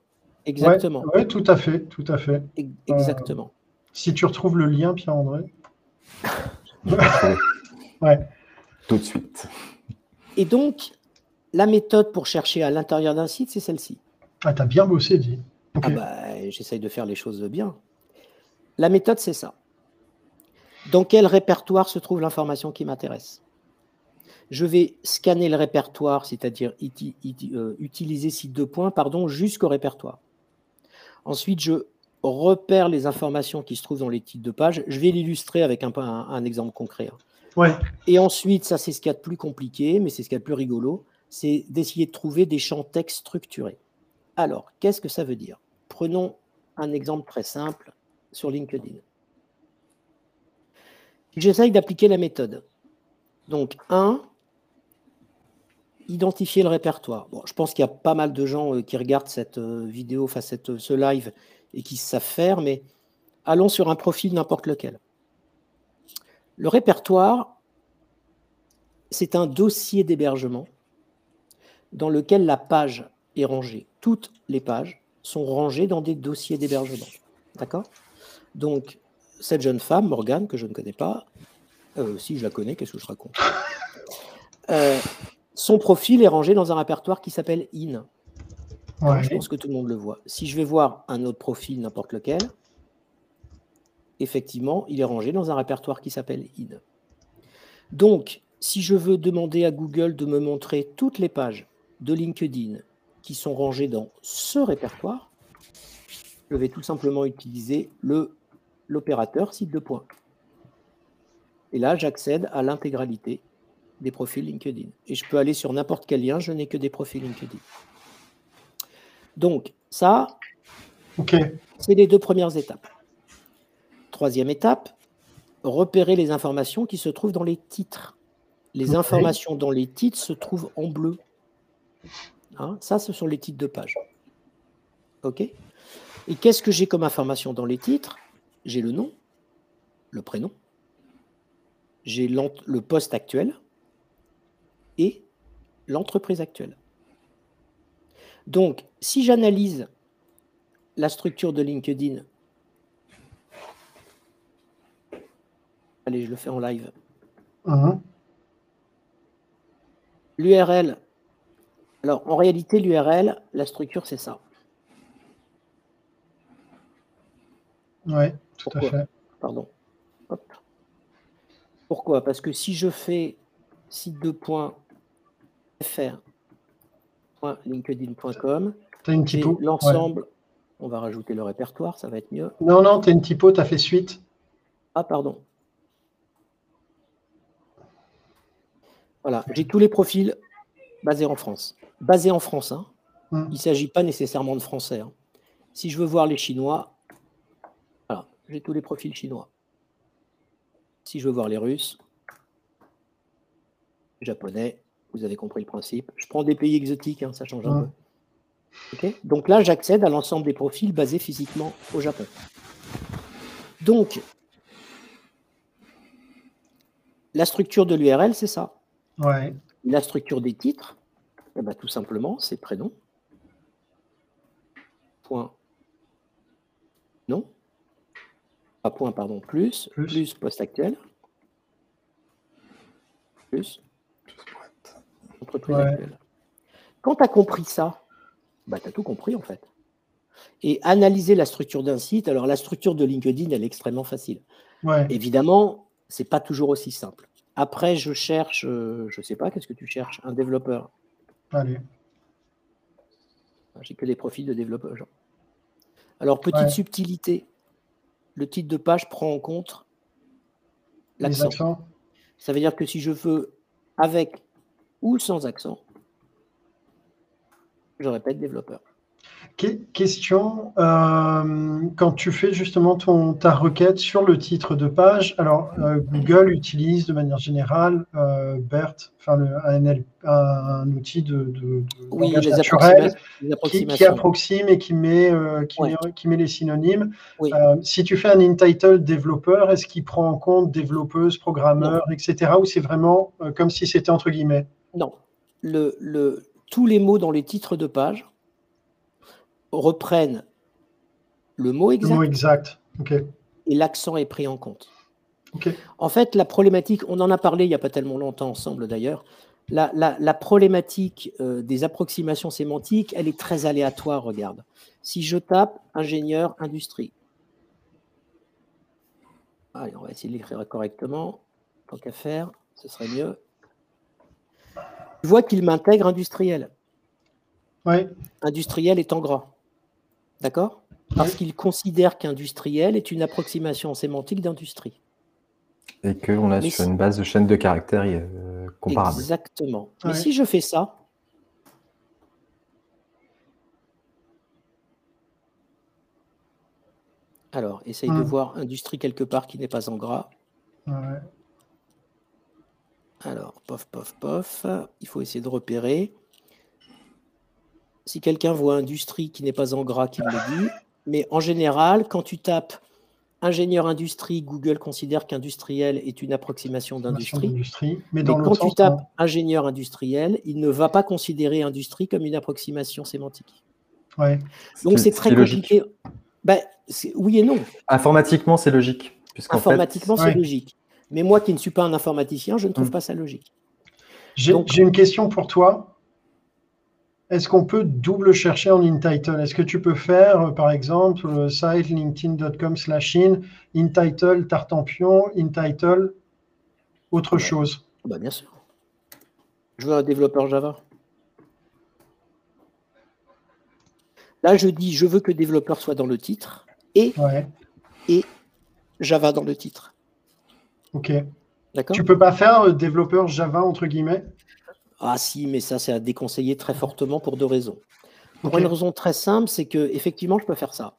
Exactement. Oui, tout à fait, tout à fait. Exactement. Si tu retrouves le lien, Pierre-André. ouais. Tout de suite. Et donc, la méthode pour chercher à l'intérieur d'un site, c'est celle-ci. Ah, t'as bien bossé, dit. Ah bah, j'essaye de faire les choses bien. La méthode, c'est ça. Dans quel répertoire se trouve l'information qui m'intéresse? Je vais scanner le répertoire, c'est-à-dire euh, utiliser site de points, pardon, jusqu'au répertoire. Ensuite, je repère les informations qui se trouvent dans les titres de page. Je vais l'illustrer avec un, un, exemple concret. Hein. Ouais. Et ensuite, ça c'est ce qu'il y a de plus compliqué, mais c'est ce qu'il y a de plus rigolo, c'est d'essayer de trouver des champs texte structurés. Alors, qu'est-ce que ça veut dire? Prenons un exemple très simple sur LinkedIn. J'essaye d'appliquer la méthode. Donc, 1, identifier le répertoire. Bon, je pense qu'il y a pas mal de gens euh, qui regardent cette euh, vidéo, enfin cette, ce live, et qui savent faire, mais allons sur un profil n'importe lequel. Le répertoire, c'est un dossier d'hébergement dans lequel la page est rangée. Toutes les pages sont rangées dans des dossiers d'hébergement. D'accord? Donc, cette jeune femme, Morgane, que je ne connais pas, euh, si je la connais, qu'est-ce que je raconte? Euh, Son profil est rangé dans un répertoire qui s'appelle IN. Je pense que tout le monde le voit. Si je vais voir un autre profil, n'importe lequel, effectivement, il est rangé dans un répertoire qui s'appelle IN. Donc, si je veux demander à Google de me montrer toutes les pages de LinkedIn qui sont rangées dans ce répertoire, je vais tout simplement utiliser l'opérateur site de points. Et là, j'accède à l'intégralité des profils LinkedIn. Et je peux aller sur n'importe quel lien, je n'ai que des profils LinkedIn. Donc, ça, c'est les deux premières étapes. Troisième étape, repérer les informations qui se trouvent dans les titres. Les informations dans les titres se trouvent en bleu. Hein, ça, ce sont les titres de page. OK Et qu'est-ce que j'ai comme information dans les titres? J'ai le nom, le prénom, j'ai le poste actuel et l'entreprise actuelle. Donc, si j'analyse la structure de LinkedIn, allez, je le fais en live. Uh-huh. L'URL, alors en réalité, l'URL, la structure, c'est ça. Oui, tout à fait. Pardon. Pourquoi? Parce que si je fais site de points fr.linkedin.com, l'ensemble, on va rajouter le répertoire, ça va être mieux. Non, non, tu as une typo, tu as fait suite. Ah, pardon. Voilà, j'ai tous les profils basés en France. Basés en France, hein. hum. il ne s'agit pas nécessairement de français. Hein. Si je veux voir les Chinois, voilà, j'ai tous les profils chinois. Si je veux voir les Russes, japonais, vous avez compris le principe. Je prends des pays exotiques, hein, ça change un peu. Donc là, j'accède à l'ensemble des profils basés physiquement au Japon. Donc, la structure de l'URL, c'est ça. Ouais. La structure des titres, eh ben, tout simplement, c'est prénom. Point. Non. Pas point, pardon, plus, plus, poste actuel. Plus. Entreprise actuelle. Quand tu as compris ça, bah, tu as tout compris en fait. Et analyser la structure d'un site, alors la structure de LinkedIn, elle est extrêmement facile. Évidemment, c'est pas toujours aussi simple. Après, je cherche, euh, je sais pas, qu'est-ce que tu cherches Un développeur? Allez. J'ai que des profils de développeurs. Alors, petite subtilité, le titre de page prend en compte l'accent. Ça veut dire que si je veux avec ou sans accent, je répète développeur. Question, euh, quand tu fais justement ton, ta requête sur le titre de page, alors euh, Google utilise de manière générale euh, BERT, enfin un, outil de, de, naturel qui, approxime et qui met, qui, met, les synonymes. si tu fais un entitled développeur, est-ce qu'il prend en compte développeuse, programmeur, etc. ou c'est vraiment comme si c'était entre guillemets? Non. Le, le, tous les mots dans les titres de page reprennent le mot exact. exact. Et l'accent est pris en compte. En fait, la problématique, on en a parlé il n'y a pas tellement longtemps ensemble d'ailleurs, la, problématique euh, des approximations sémantiques, elle est très aléatoire, regarde. Si je tape ingénieur industrie, allez, on va essayer de l'écrire correctement, tant qu'à faire, ce serait mieux. Je vois qu'il m'intègre industriel. Oui. Industriel est en gras. D'accord? Parce qu'il considère qu'industriel est une approximation sémantique d'industrie. Et qu'on a sur une base de chaîne de caractères euh, comparable. Exactement. Mais si je fais ça, Alors, essaye de voir industrie quelque part qui n'est pas en gras. Alors, pof, pof, pof. Il faut essayer de repérer. Si quelqu'un voit industrie qui n'est pas en gras, qu'il me dit. Mais en général, quand tu tapes ingénieur industrie, Google considère qu'industriel est une approximation d'industrie. Mais, quand tu tapes ingénieur industriel, il ne va pas considérer industrie comme une approximation sémantique. Ouais. Donc c'est très compliqué. Ben, oui et non. Informatiquement, c'est logique. Informatiquement, c'est logique. Mais moi qui ne suis pas un informaticien, je ne trouve hmm. pas ça logique. J'ai une question pour toi. Est-ce qu'on peut double chercher en InTitle? Est-ce que tu peux faire, euh, par exemple, le site linkedin.com slash in, InTitle Tartampion, InTitle autre chose? Bah Bien sûr. Je veux un développeur Java. Là, je dis, je veux que développeur soit dans le titre et, et Java dans le titre. Ok. D'accord. Tu peux pas faire euh, développeur Java entre guillemets? Ah si, mais ça c'est à déconseiller très fortement pour deux raisons. Pour une raison très simple, c'est que effectivement je peux faire ça.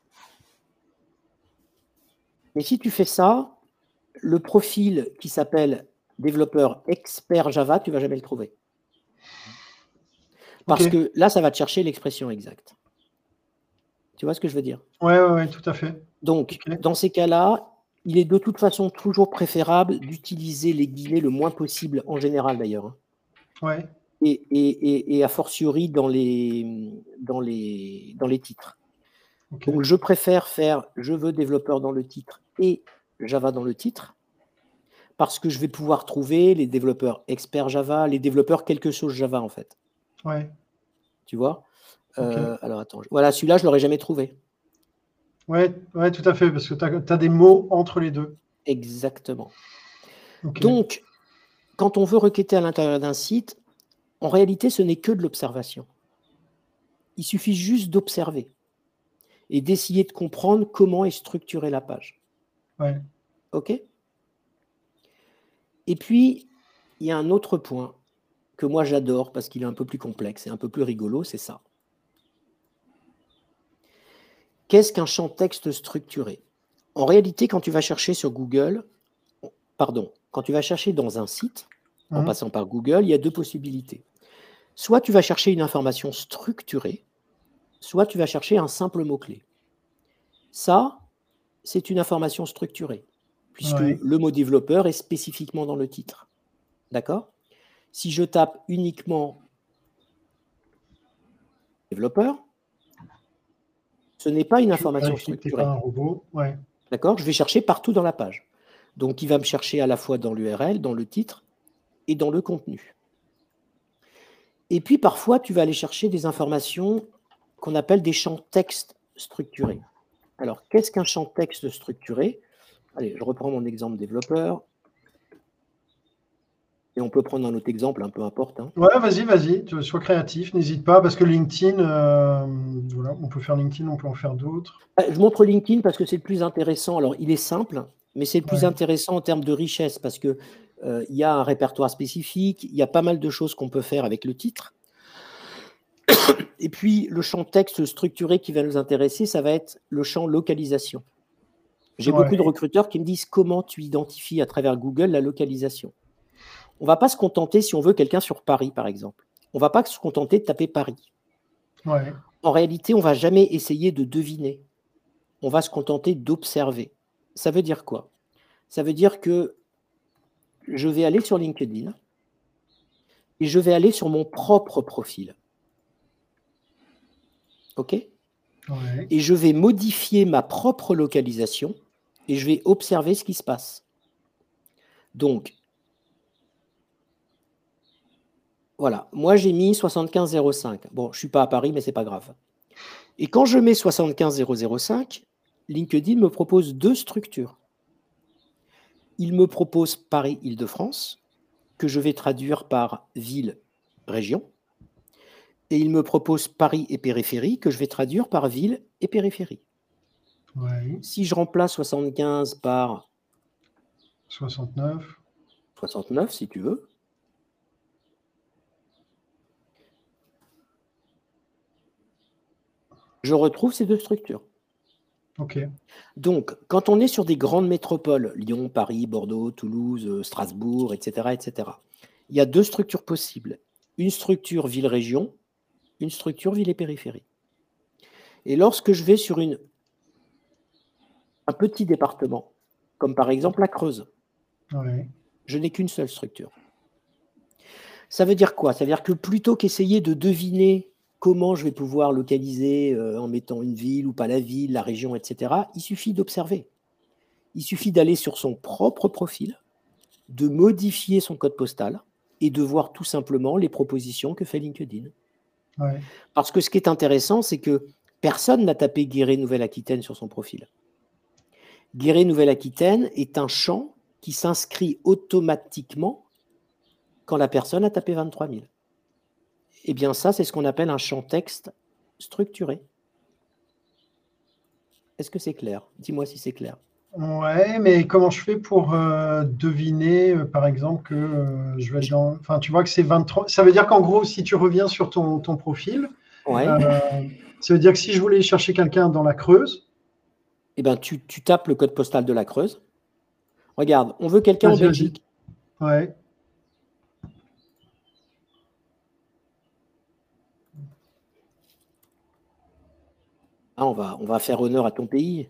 Mais si tu fais ça, le profil qui s'appelle développeur expert Java, tu vas jamais le trouver. Parce que là, ça va te chercher l'expression exacte. Tu vois ce que je veux dire? Oui, ouais, ouais, tout à fait. Donc, dans ces cas-là, il est de toute façon toujours préférable d'utiliser les guillemets le moins possible, en général d'ailleurs. Hein. Ouais. Et, et, et, a fortiori dans les, dans les, dans les titres. Donc je préfère faire je veux développeur dans le titre et Java dans le titre parce que je vais pouvoir trouver les développeurs experts Java, les développeurs quelque chose Java en fait. Ouais. Tu vois? Euh, Alors attends, voilà, celui-là je l'aurais jamais trouvé. Oui, ouais, tout à fait, parce que tu as, des mots entre les deux. Exactement. Donc, quand on veut requêter à l'intérieur d'un site, en réalité, ce n'est que de l'observation. Il suffit juste d'observer et d'essayer de comprendre comment est structurée la page. Ouais. OK? Et puis, il y a un autre point que moi j'adore parce qu'il est un peu plus complexe et un peu plus rigolo, c'est ça. Qu'est-ce qu'un champ texte structuré? En réalité, quand tu vas chercher sur Google, pardon, quand tu vas chercher dans un site, en mmh. passant par Google, il y a deux possibilités. Soit tu vas chercher une information structurée, soit tu vas chercher un simple mot-clé. Ça, c'est une information structurée, puisque le mot développeur est spécifiquement dans le titre. D'accord? Si je tape uniquement développeur, ce n'est pas une information structurée. un robot. D'accord? Je vais chercher partout dans la page. Donc, il va me chercher à la fois dans l'URL, dans le titre et dans le contenu. Et puis, parfois, tu vas aller chercher des informations qu'on appelle des champs texte structurés. Alors, qu'est-ce qu'un champ texte structuré? Allez, je reprends mon exemple développeur. Et on peut prendre un autre exemple, un peu importe. Hein. Ouais, vas-y, vas-y, sois créatif, n'hésite pas, parce que LinkedIn, euh, voilà, on peut faire LinkedIn, on peut en faire d'autres. Euh, je montre LinkedIn parce que c'est le plus intéressant. Alors, il est simple, mais c'est le plus intéressant en termes de richesse, parce qu'il euh, y a un répertoire spécifique, il y a pas mal de choses qu'on peut faire avec le titre. Et puis, le champ texte structuré qui va nous intéresser, ça va être le champ localisation. J'ai beaucoup de recruteurs qui me disent comment tu identifies à travers Google la localisation. On va pas se contenter, si on veut quelqu'un sur Paris, par exemple, on va pas se contenter de taper Paris. En réalité, on va jamais essayer de deviner. On va se contenter d'observer. Ça veut dire quoi? Ça veut dire que je vais aller sur LinkedIn et je vais aller sur mon propre profil. OK? Et je vais modifier ma propre localisation et je vais observer ce qui se passe. Donc, Voilà, moi j'ai mis 75005. Bon, je ne suis pas à Paris, mais ce n'est pas grave. Et quand je mets 75005, LinkedIn me propose deux structures. Il me propose Paris-Île-de-France, que je vais traduire par ville-région. Et il me propose Paris et périphérie, que je vais traduire par ville et périphérie. Si je remplace 75 par 69. 69, si tu veux. Je retrouve ces deux structures. Donc, quand on est sur des grandes métropoles, Lyon, Paris, Bordeaux, Toulouse, euh, Strasbourg, etc., etc., il y a deux structures possibles. Une structure ville-région, une structure ville et périphérie. Et lorsque je vais sur une un petit département, comme par exemple la Creuse, je n'ai qu'une seule structure. Ça veut dire quoi? Ça veut dire que plutôt qu'essayer de deviner comment je vais pouvoir localiser euh, en mettant une ville ou pas la ville, la région, etc., il suffit d'observer. Il suffit d'aller sur son propre profil, de modifier son code postal et de voir tout simplement les propositions que fait LinkedIn. Parce que ce qui est intéressant, c'est que personne n'a tapé Guéret Nouvelle-Aquitaine sur son profil. Guéret Nouvelle-Aquitaine est un champ qui s'inscrit automatiquement quand la personne a tapé 23 000. Eh bien, ça, c'est ce qu'on appelle un champ texte structuré. Est-ce que c'est clair? Dis-moi si c'est clair. Ouais, mais comment je fais pour euh, deviner, euh, par exemple, que euh, je vais dans. Enfin, tu vois que c'est 23. Ça veut dire qu'en gros, si tu reviens sur ton, ton profil, ça veut dire que si je voulais chercher quelqu'un dans la Creuse. Eh bien, tu, tu, tapes le code postal de la Creuse. Regarde, on veut quelqu'un en Belgique. Ouais. Ah, on, va, on va faire honneur à ton pays.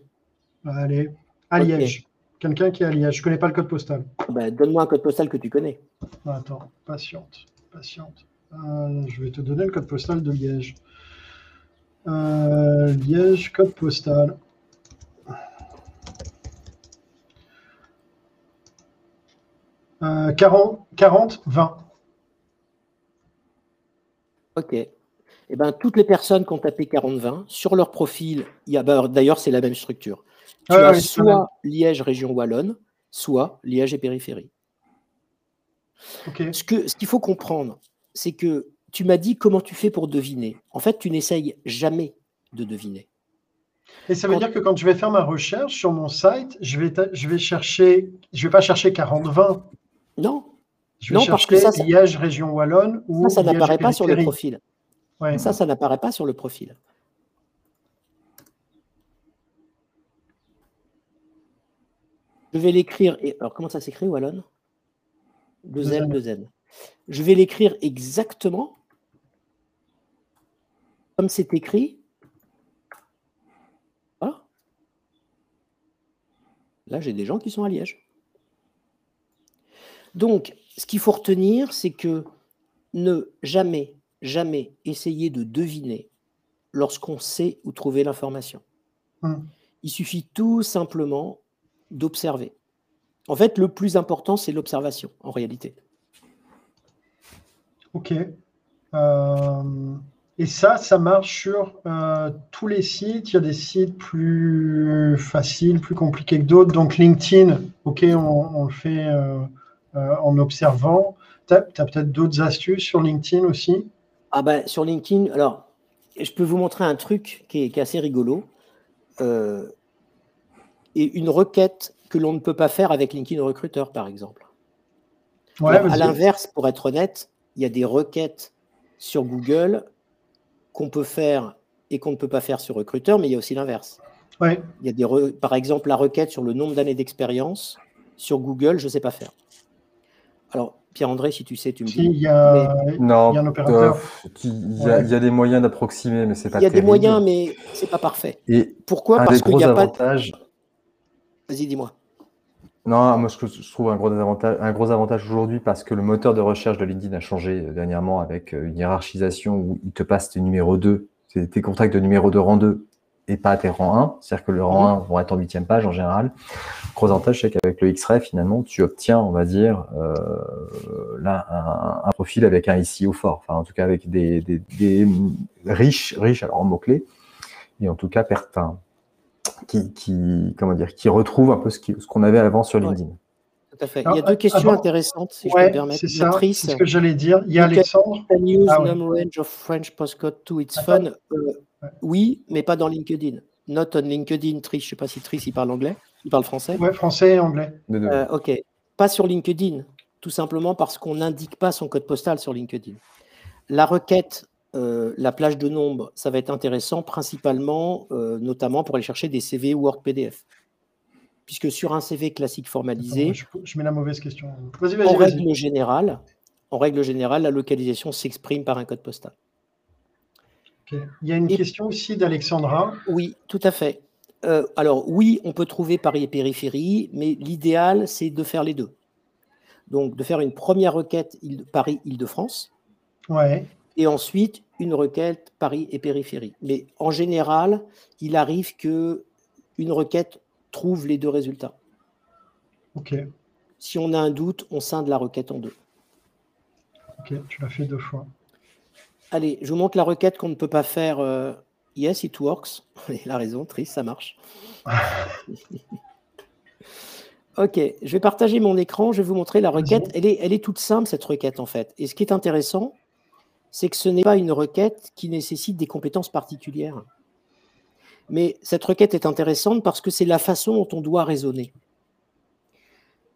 Allez, à Liège. Quelqu'un qui est à Liège. Je ne connais pas le code postal. Bah, donne-moi un code postal que tu connais. Attends, patiente, patiente. Euh, je vais te donner le code postal de Liège. Euh, Liège, code postal. Euh, 40, 40, 20. Ok. Eh ben, toutes les personnes qui ont tapé 40-20, sur leur profil, il y a, bah, d'ailleurs, c'est la même structure. Tu as soit Liège, région Wallonne, soit Liège et périphérie. Ce qu'il ce qu'il faut comprendre, c'est que tu m'as dit comment tu fais pour deviner. En fait, tu n'essayes jamais de deviner. Et ça veut dire que quand je vais faire ma recherche sur mon site, je vais, je vais chercher, je vais pas chercher 40-20. Non. Je vais chercher parce que ça, Liège, région Wallonne ou ça, ça n'apparaît pas sur le profil. Ça, ça n'apparaît pas sur le profil. Je vais l'écrire. Alors, comment ça s'écrit, Wallon Deux L, deux N. Je vais l'écrire exactement comme c'est écrit. Voilà. Là, j'ai des gens qui sont à Liège. Donc, ce qu'il faut retenir, c'est que ne jamais, jamais essayer de deviner lorsqu'on sait où trouver l'information. Hum. Il suffit tout simplement d'observer. En fait, le plus important, c'est l'observation, en réalité. Ok. Euh, et ça, ça marche sur euh, tous les sites. Il y a des sites plus faciles, plus compliqués que d'autres. Donc LinkedIn, ok, on, le fait euh, en observant. Tu as, peut-être d'autres astuces sur LinkedIn aussi? Ah ben, sur LinkedIn, alors, je peux vous montrer un truc qui est assez rigolo et une requête que l'on ne peut pas faire avec LinkedIn Recruiter, par exemple. à l'inverse, pour être honnête, il y a des requêtes sur Google qu'on peut faire et qu'on ne peut pas faire sur Recruiter, mais il y a aussi l'inverse. Ouais. Il y a des par exemple, la requête sur le nombre d'années d'expérience sur Google, je ne sais pas faire. Alors, Pierre-André, si tu sais, tu me dis. Il y a, non, un opérateur. il, y a, des moyens d'approximer, mais c'est pas. Il y a des moyens, mais c'est pas parfait. Et Pourquoi? Parce qu'il n'y a pas. Vas-y, dis-moi. Non, moi je, trouve un gros avantage, un gros avantage aujourd'hui parce que le moteur de recherche de LinkedIn a changé euh, dernièrement avec euh, une hiérarchisation où il te passe tes numéro 2, tes contacts de numéro 2 rang 2 et pas tes rang 1. C'est-à-dire que le rang 1 vont être en huitième page en général. Gros avantage, c'est qu'avec le X-Ray, finalement, tu obtiens, on va dire, euh, là, un, profil avec un ICO fort. Enfin, en tout cas, avec des, des, riches, riches, alors en mots-clés. Et en tout cas, pertin qui, qui, comment dire, qui retrouve un peu ce qu'on avait avant sur LinkedIn. Tout à fait. Il y a deux questions intéressantes, si je peux me permettre. C'est ça, c'est ce que j'allais dire. Il y a Alexandre. Can use ah, range of French postcode to its fun. Euh, oui, mais pas dans LinkedIn. Not on LinkedIn, Trish. Je ne sais pas si Trish il parle anglais. Il parle français. Oui, français et anglais. Euh, ok. Pas sur LinkedIn, tout simplement parce qu'on n'indique pas son code postal sur LinkedIn. La requête euh, la plage de nombre, ça va être intéressant, principalement, euh, notamment pour aller chercher des CV Word PDF. Puisque sur un CV classique formalisé, je, mets la mauvaise question. en, règle générale, en règle générale, la localisation s'exprime par un code postal. Il y a une question aussi d'Alexandra. Oui, tout à fait. Euh, alors oui, on peut trouver Paris et périphérie, mais l'idéal, c'est de faire les deux. Donc de faire une première requête Paris-Île-de-France. Ouais. Et ensuite, une requête Paris et périphérie. Mais en général, il arrive que une requête trouve les deux résultats. Ok. Si on a un doute, on scinde la requête en deux. Ok, tu l'as fait deux fois. Allez, je vous montre la requête qu'on ne peut pas faire. Euh, yes, it works. Il a raison, triste, ça marche. ok, je vais partager mon écran. Je vais vous montrer la requête. Elle est, elle est toute simple, cette requête, en fait. Et ce qui est intéressant, c'est que ce n'est pas une requête qui nécessite des compétences particulières. Mais cette requête est intéressante parce que c'est la façon dont on doit raisonner.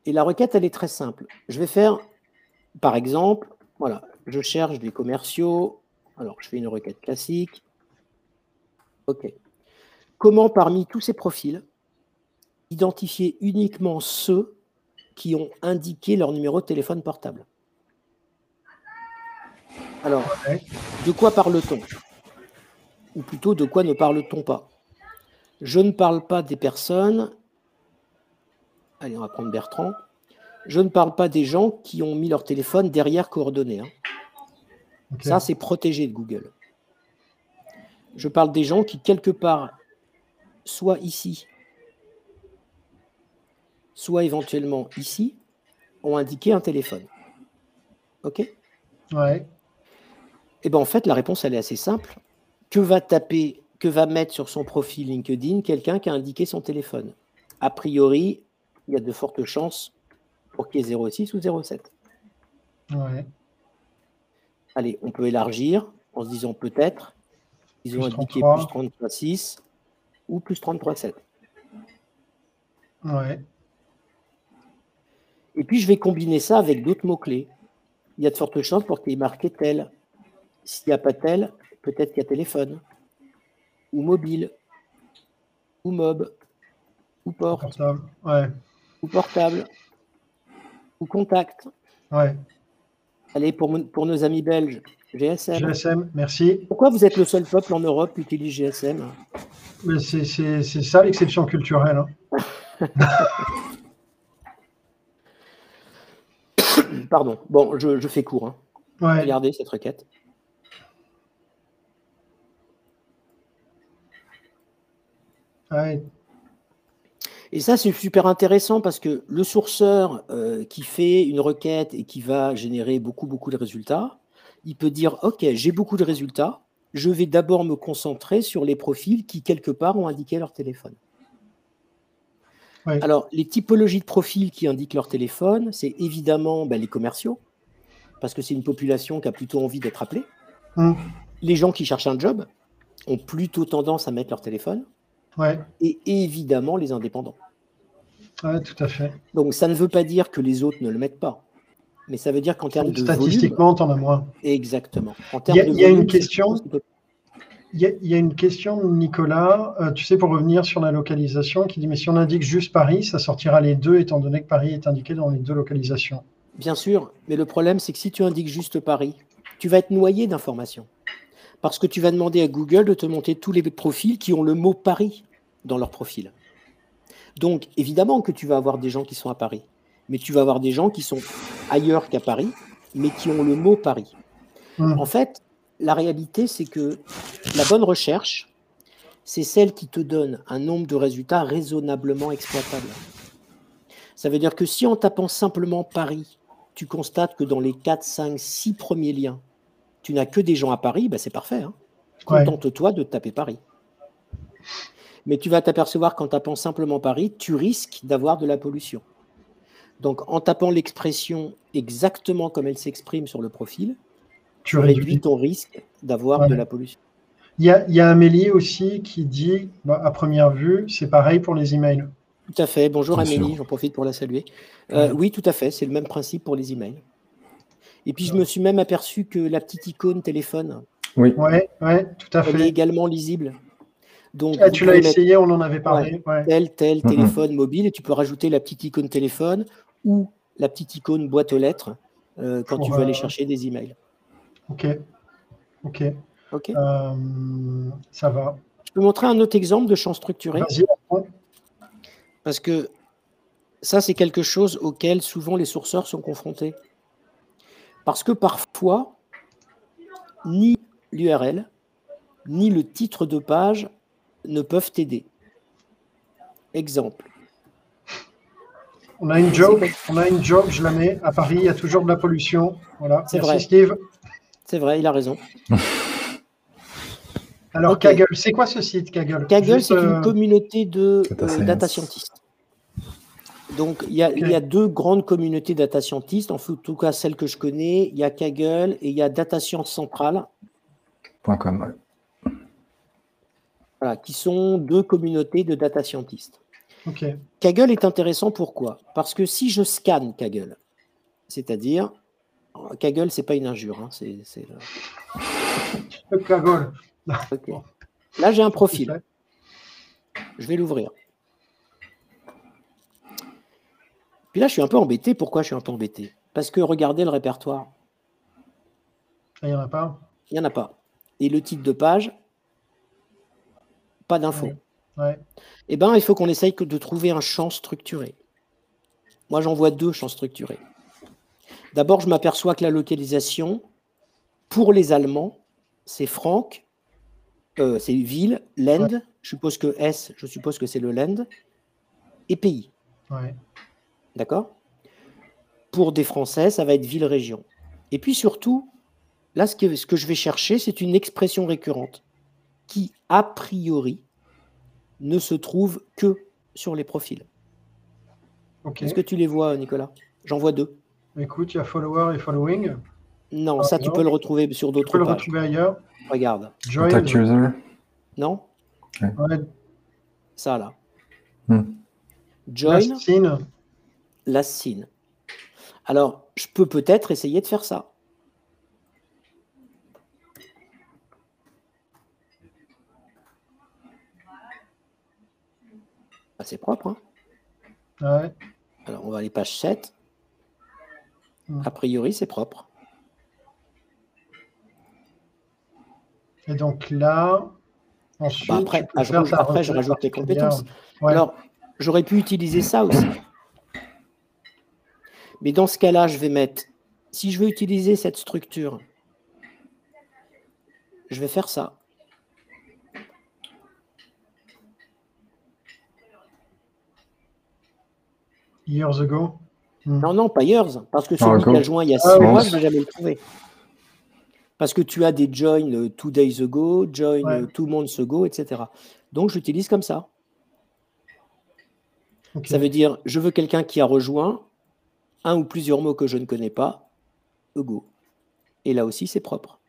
Et la requête, elle est très simple. Je vais faire, par exemple, voilà, je cherche des commerciaux. Alors, je fais une requête classique. OK. Comment, parmi tous ces profils, identifier uniquement ceux qui ont indiqué leur numéro de téléphone portable? Alors, de quoi parle-t-on? Ou plutôt, de quoi ne parle-t-on pas? Je ne parle pas des personnes allez, on va prendre Bertrand. Je ne parle pas des gens qui ont mis leur téléphone derrière coordonnées. Hein. Ça, c'est protégé de Google. Je parle des gens qui, quelque part, soit ici, soit éventuellement ici, ont indiqué un téléphone. OK? Ouais. Eh bien, en fait, la réponse, elle est assez simple. Que va taper, que va mettre sur son profil LinkedIn quelqu'un qui a indiqué son téléphone? A priori, il y a de fortes chances pour qu'il y ait 06 ou 07. Ouais. Allez, on peut élargir en se disant peut-être ils ont indiqué plus 33,6 ou plus 33,7. Ouais. Et puis je vais combiner ça avec d'autres mots-clés. Il y a de fortes chances pour qu'il y ait marqué tel. S'il n'y a pas tel, peut-être qu'il y a téléphone, ou mobile, ou mob, ou porte. Ouais ou portable, ou contact. Ouais. Allez, pour, pour nos amis belges, GSM. GSM, merci. Pourquoi vous êtes le seul peuple en Europe qui utilise GSM C'est ça l'exception culturelle. Hein. Pardon, bon, je, je fais court. Hein. Regardez cette requête. Ouais. Et ça, c'est super intéressant parce que le sourceur euh, qui fait une requête et qui va générer beaucoup, beaucoup de résultats, il peut dire, OK, j'ai beaucoup de résultats, je vais d'abord me concentrer sur les profils qui, quelque part, ont indiqué leur téléphone. Alors, les typologies de profils qui indiquent leur téléphone, c'est évidemment ben, les commerciaux, parce que c'est une population qui a plutôt envie d'être appelée. Hum. Les gens qui cherchent un job ont plutôt tendance à mettre leur téléphone. Et évidemment les indépendants. Oui, tout à fait. Donc ça ne veut pas dire que les autres ne le mettent pas, mais ça veut dire qu'en termes de statistiquement, tu en as moins. Exactement. il y a, une question. Il y, a, une question de Nicolas, euh, tu sais, pour revenir sur la localisation, qui dit Mais si on indique juste Paris, ça sortira les deux, étant donné que Paris est indiqué dans les deux localisations. Bien sûr, mais le problème, c'est que si tu indiques juste Paris, tu vas être noyé d'informations. Parce que tu vas demander à Google de te monter tous les profils qui ont le mot Paris dans leur profil. Donc, évidemment que tu vas avoir des gens qui sont à Paris, mais tu vas avoir des gens qui sont ailleurs qu'à Paris, mais qui ont le mot Paris. En fait, la réalité, c'est que la bonne recherche, c'est celle qui te donne un nombre de résultats raisonnablement exploitables. Ça veut dire que si en tapant simplement Paris, tu constates que dans les 4, 5, 6 premiers liens, tu n'as que des gens à Paris, ben c'est parfait. Hein. Contente-toi de taper Paris. Mais tu vas t'apercevoir qu'en tapant simplement Paris, tu risques d'avoir de la pollution. Donc en tapant l'expression exactement comme elle s'exprime sur le profil, tu, réduis ton risque d'avoir de la pollution. Il y, a, Amélie aussi qui dit, bah, à première vue, c'est pareil pour les emails. Tout à fait. Bonjour Amélie, j'en profite pour la saluer. Euh, oui, tout à fait, c'est le même principe pour les emails. Et puis je me suis même aperçu que la petite icône téléphone, oui, ouais, tout à fait. Elle est également lisible. Donc, ah, tu l'as essayé, on en avait parlé. Tel, tel téléphone mobile, et tu peux rajouter la petite icône téléphone ou la petite icône boîte aux lettres euh, quand tu veux aller chercher des emails. Ok. Ok. Ok. Euh, ça va. Je peux montrer un autre exemple de champ structuré? Vas-y. Parce que ça, c'est quelque chose auquel souvent les sourceurs sont confrontés. Parce que parfois, ni l'URL, ni le titre de page ne peuvent t'aider. Exemple. On a une joke, on a une joke, je la mets. À Paris, il y a toujours de la pollution. Voilà. Merci vrai. Steve. C'est vrai, il a raison. Alors. Kaggle, c'est quoi ce site, Kaggle? Kaggle, Juste, c'est euh, une communauté de Data euh, data scientists. Donc, il y, a, il y a deux grandes communautés data scientists, en tout cas celles que je connais. Il y a Kaggle et il y a Data Science Central, Point .com, ouais. voilà, qui sont deux communautés de data scientists. Kaggle est intéressant pourquoi? Parce que si je scanne Kaggle, c'est-à-dire, Kaggle, c'est pas une injure, hein, c'est, Kaggle. Là, j'ai un profil. Je vais l'ouvrir. Puis là, je suis un peu embêté. Pourquoi je suis un peu embêté? Parce que regardez le répertoire. Ah, Il n'y en a pas Il n'y en a pas. Et le titre de page, pas d'infos. Ouais. Eh bien, il faut qu'on essaye de trouver un champ structuré. Moi, j'en vois deux champs structurés. D'abord, je m'aperçois que la localisation, pour les Allemands, c'est Franck, euh, c'est ville, Land, je suppose que S, je suppose que c'est le Land, et pays. Ouais. D'accord? Pour des Français, ça va être ville-région. Et puis surtout, là, ce que, ce que je vais chercher, c'est une expression récurrente qui, a priori, ne se trouve que sur les profils. Est-ce que tu les vois, Nicolas? J'en vois deux. Écoute, il y a follower et following. Non, Ah, ça, tu non. peux le retrouver sur Tu peux d'autres le pages. retrouver ailleurs. Regarde. Join. Contact user. Non? Ouais. Ça, là. Hmm. Join, Last scene. la scene. Alors, je peux peut-être essayer de faire ça. Ah, C'est propre. hein Ouais. Alors, on va aller page 7. Hmm. A priori, c'est propre. Et donc là, ensuite, Bah, après, ah, je, ta après, je rajoute les particulière. compétences. Ouais. Alors, j'aurais pu utiliser ça aussi. Mais dans ce cas-là, je vais mettre, si je veux utiliser cette structure, je vais faire ça. Years ago? Hmm. Non, non, pas Years, parce que celui qui a joint il y a Ah, six mois, je ne vais jamais le trouver. Parce que tu as des join euh, two days ago, join Ouais. euh, two months ago, etc. Donc, j'utilise comme ça. Ça veut dire, je veux quelqu'un qui a rejoint un ou plusieurs mots que je ne connais pas, ago. Et là aussi, c'est propre.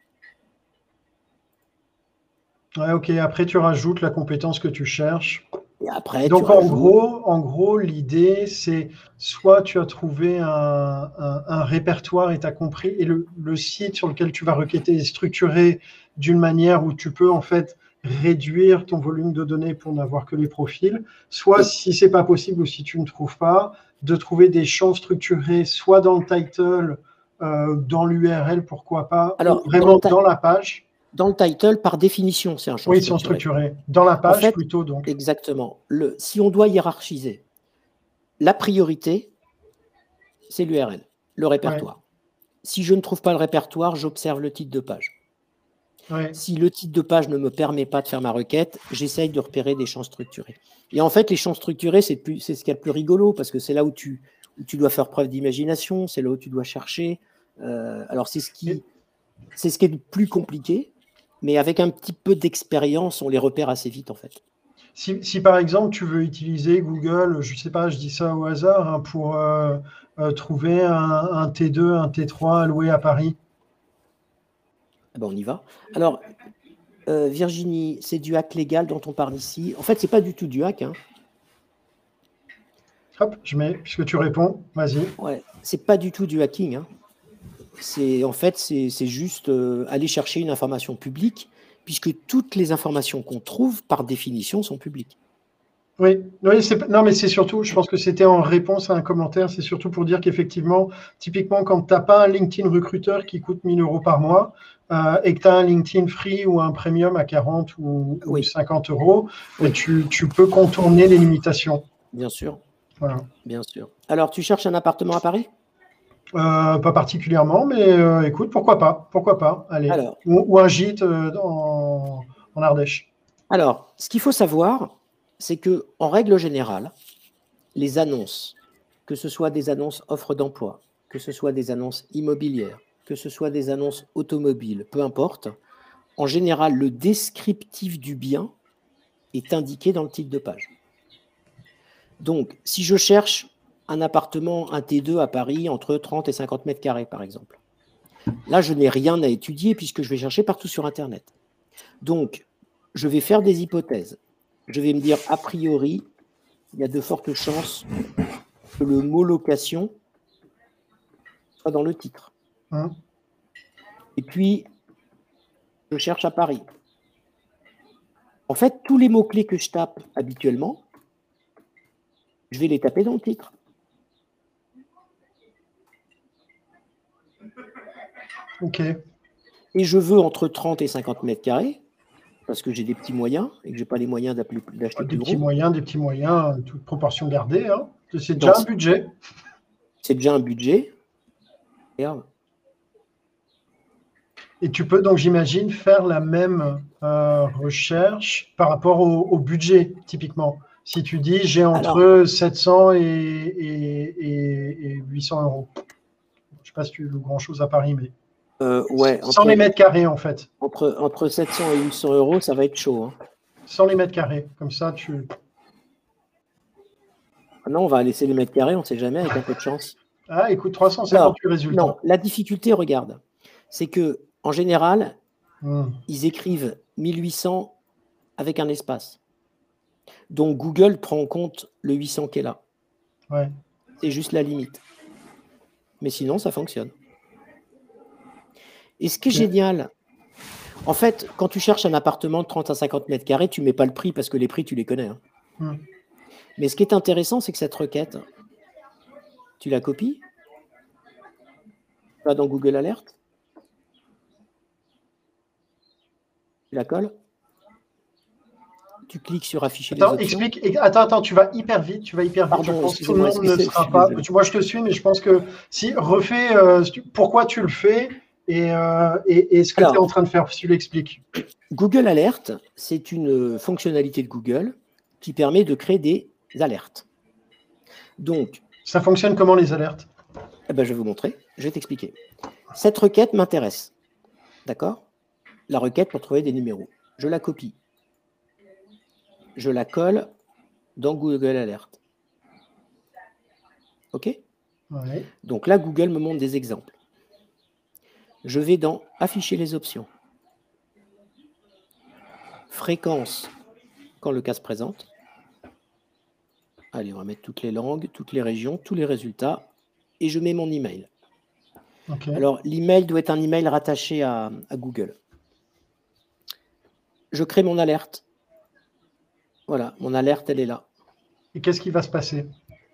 Ouais, ok. Après, tu rajoutes la compétence que tu cherches. Et après, tu Donc en rajoutes- gros, en gros, l'idée c'est soit tu as trouvé un, un- un répertoire et tu as compris, et le, le site sur lequel tu vas requêter est structuré d'une manière où tu peux en fait réduire ton volume de données pour n'avoir que les profils, soit si c'est pas possible ou si tu ne trouves pas, de trouver des champs structurés soit dans le title, euh, dans l'URL, pourquoi pas, Alors, vraiment dans la page. Dans le title, par définition, c'est un champ Oui, ils sont structuré. structurés. Dans la page fait, plutôt donc. Exactement. Le, si on doit hiérarchiser, la priorité, c'est l'URL, le répertoire. Si je ne trouve pas le répertoire, j'observe le titre de page. Ouais. Si le titre de page ne me permet pas de faire ma requête, j'essaye de repérer des champs structurés. Et en fait, les champs structurés, c'est ce qu'il y a de plus rigolo, parce que c'est là où tu, où tu dois faire preuve d'imagination, c'est là où tu dois chercher. Euh, alors, c'est ce, qui, c'est ce qui est le plus compliqué, mais avec un petit peu d'expérience, on les repère assez vite, en fait. Si, si, par exemple tu veux utiliser Google, je sais pas, je dis ça au hasard, hein, pour euh, euh, trouver un, un T2, un T3 alloué à Paris. Ah ben, on y va. Alors, euh, Virginie, c'est du hack légal dont on parle ici. En fait, c'est pas du tout du hack. Hein. Hop, je mets, puisque tu réponds, vas-y. Ouais, c'est pas du tout du hacking. Hein. C'est en fait, c'est juste euh, aller chercher une information publique, puisque toutes les informations qu'on trouve, par définition, sont publiques. Oui, oui non, mais c'est surtout, je pense que c'était en réponse à un commentaire, c'est surtout pour dire qu'effectivement, typiquement, quand tu n'as pas un LinkedIn recruteur qui coûte 1000 euros par mois euh, et que tu as un LinkedIn free ou un premium à 40 ou, 50 euros, tu, tu, peux contourner les limitations. Bien sûr. Voilà. Bien sûr. Alors, tu cherches un appartement à Paris? Euh, Pas particulièrement, mais euh, écoute, pourquoi pas Pourquoi pas Allez. ou, un gîte en, en Ardèche. Alors, ce qu'il faut savoir, c'est que, en règle générale, les annonces, que ce soit des annonces offres d'emploi, que ce soit des annonces immobilières, que ce soit des annonces automobiles, peu importe, en général, le descriptif du bien est indiqué dans le titre de page. Donc, si je cherche un appartement, un T2 à Paris, entre 30 et 50 mètres carrés, par exemple, là, je n'ai rien à étudier puisque je vais chercher partout sur Internet. Donc, je vais faire des hypothèses je vais me dire, a priori, il y a de fortes chances que le mot location soit dans le titre. Hein? Et puis, je cherche à Paris. En fait, tous les mots-clés que je tape habituellement, je vais les taper dans le titre. OK. Et je veux entre 30 et 50 mètres carrés parce que j'ai des petits moyens et que je n'ai pas les moyens d'acheter ah, Des petits moyens, des petits moyens, toute proportion gardée. Hein. C'est déjà un budget. C'est déjà un budget. Et tu peux donc, j'imagine, faire la même euh, recherche par rapport au, budget, typiquement. Si tu dis j'ai entre 700 et, et, 800 euros. Je ne sais pas si tu veux grand-chose à Paris, mais. Euh, ouais, sans les mètres carrés, en fait. Entre, entre 700 et 800 euros, ça va être chaud. Hein. Sans les mètres carrés, comme ça, tu. Ah non, on va laisser les mètres carrés, on ne sait jamais, avec un peu de chance. Ah, écoute, 358 résultats. Non, la difficulté, regarde, c'est que en général, hmm. ils écrivent 1800 avec un espace. Donc Google prend en compte le 800 qui est là. Ouais. C'est juste la limite. Mais sinon, ça fonctionne. Et ce qui est génial, en fait, quand tu cherches un appartement de 30 à 50 mètres carrés, tu ne mets pas le prix parce que les prix, tu les connais. Hein. Hmm. Mais ce qui est intéressant, c'est que cette requête, tu la copies, tu vas dans Google Alert, tu la colles, tu cliques sur afficher attends, les options. Explique, attends, attends, tu vas hyper vite, tu vas hyper vite. je pense que tout le monde ne sera pas. Moi, je te suis, mais je pense que si refais euh, pourquoi tu le fais? Et, euh, et, ce que tu es en train de faire, tu l'expliques. Google Alert, c'est une fonctionnalité de Google qui permet de créer des alertes. Donc, ça fonctionne comment les alertes? eh ben, Je vais vous montrer, je vais t'expliquer. Cette requête m'intéresse. D'accord? La requête pour trouver des numéros. Je la copie. Je la colle dans Google Alert. OK? Donc là, Google me montre des exemples je vais dans Afficher les options. Fréquence, quand le cas se présente. Allez, on va mettre toutes les langues, toutes les régions, tous les résultats. Et je mets mon email. Alors, l'email doit être un email rattaché à, à Google. Je crée mon alerte. Voilà, mon alerte, elle est là. Et qu'est-ce qui va se passer?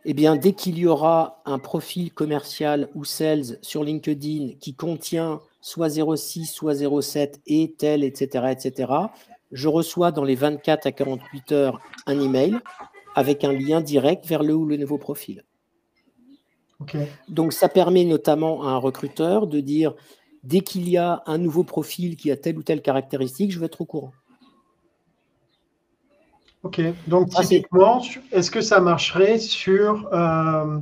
Eh bien, dès qu'il y aura un profil commercial ou sales sur LinkedIn qui contient soit 06, soit 07 et tel, etc., etc., je reçois dans les 24 à 48 heures un email avec un lien direct vers le ou le nouveau profil. Donc, ça permet notamment à un recruteur de dire dès qu'il y a un nouveau profil qui a telle ou telle caractéristique, je vais être au courant. Ok, donc typiquement, est-ce que ça marcherait sur, euh,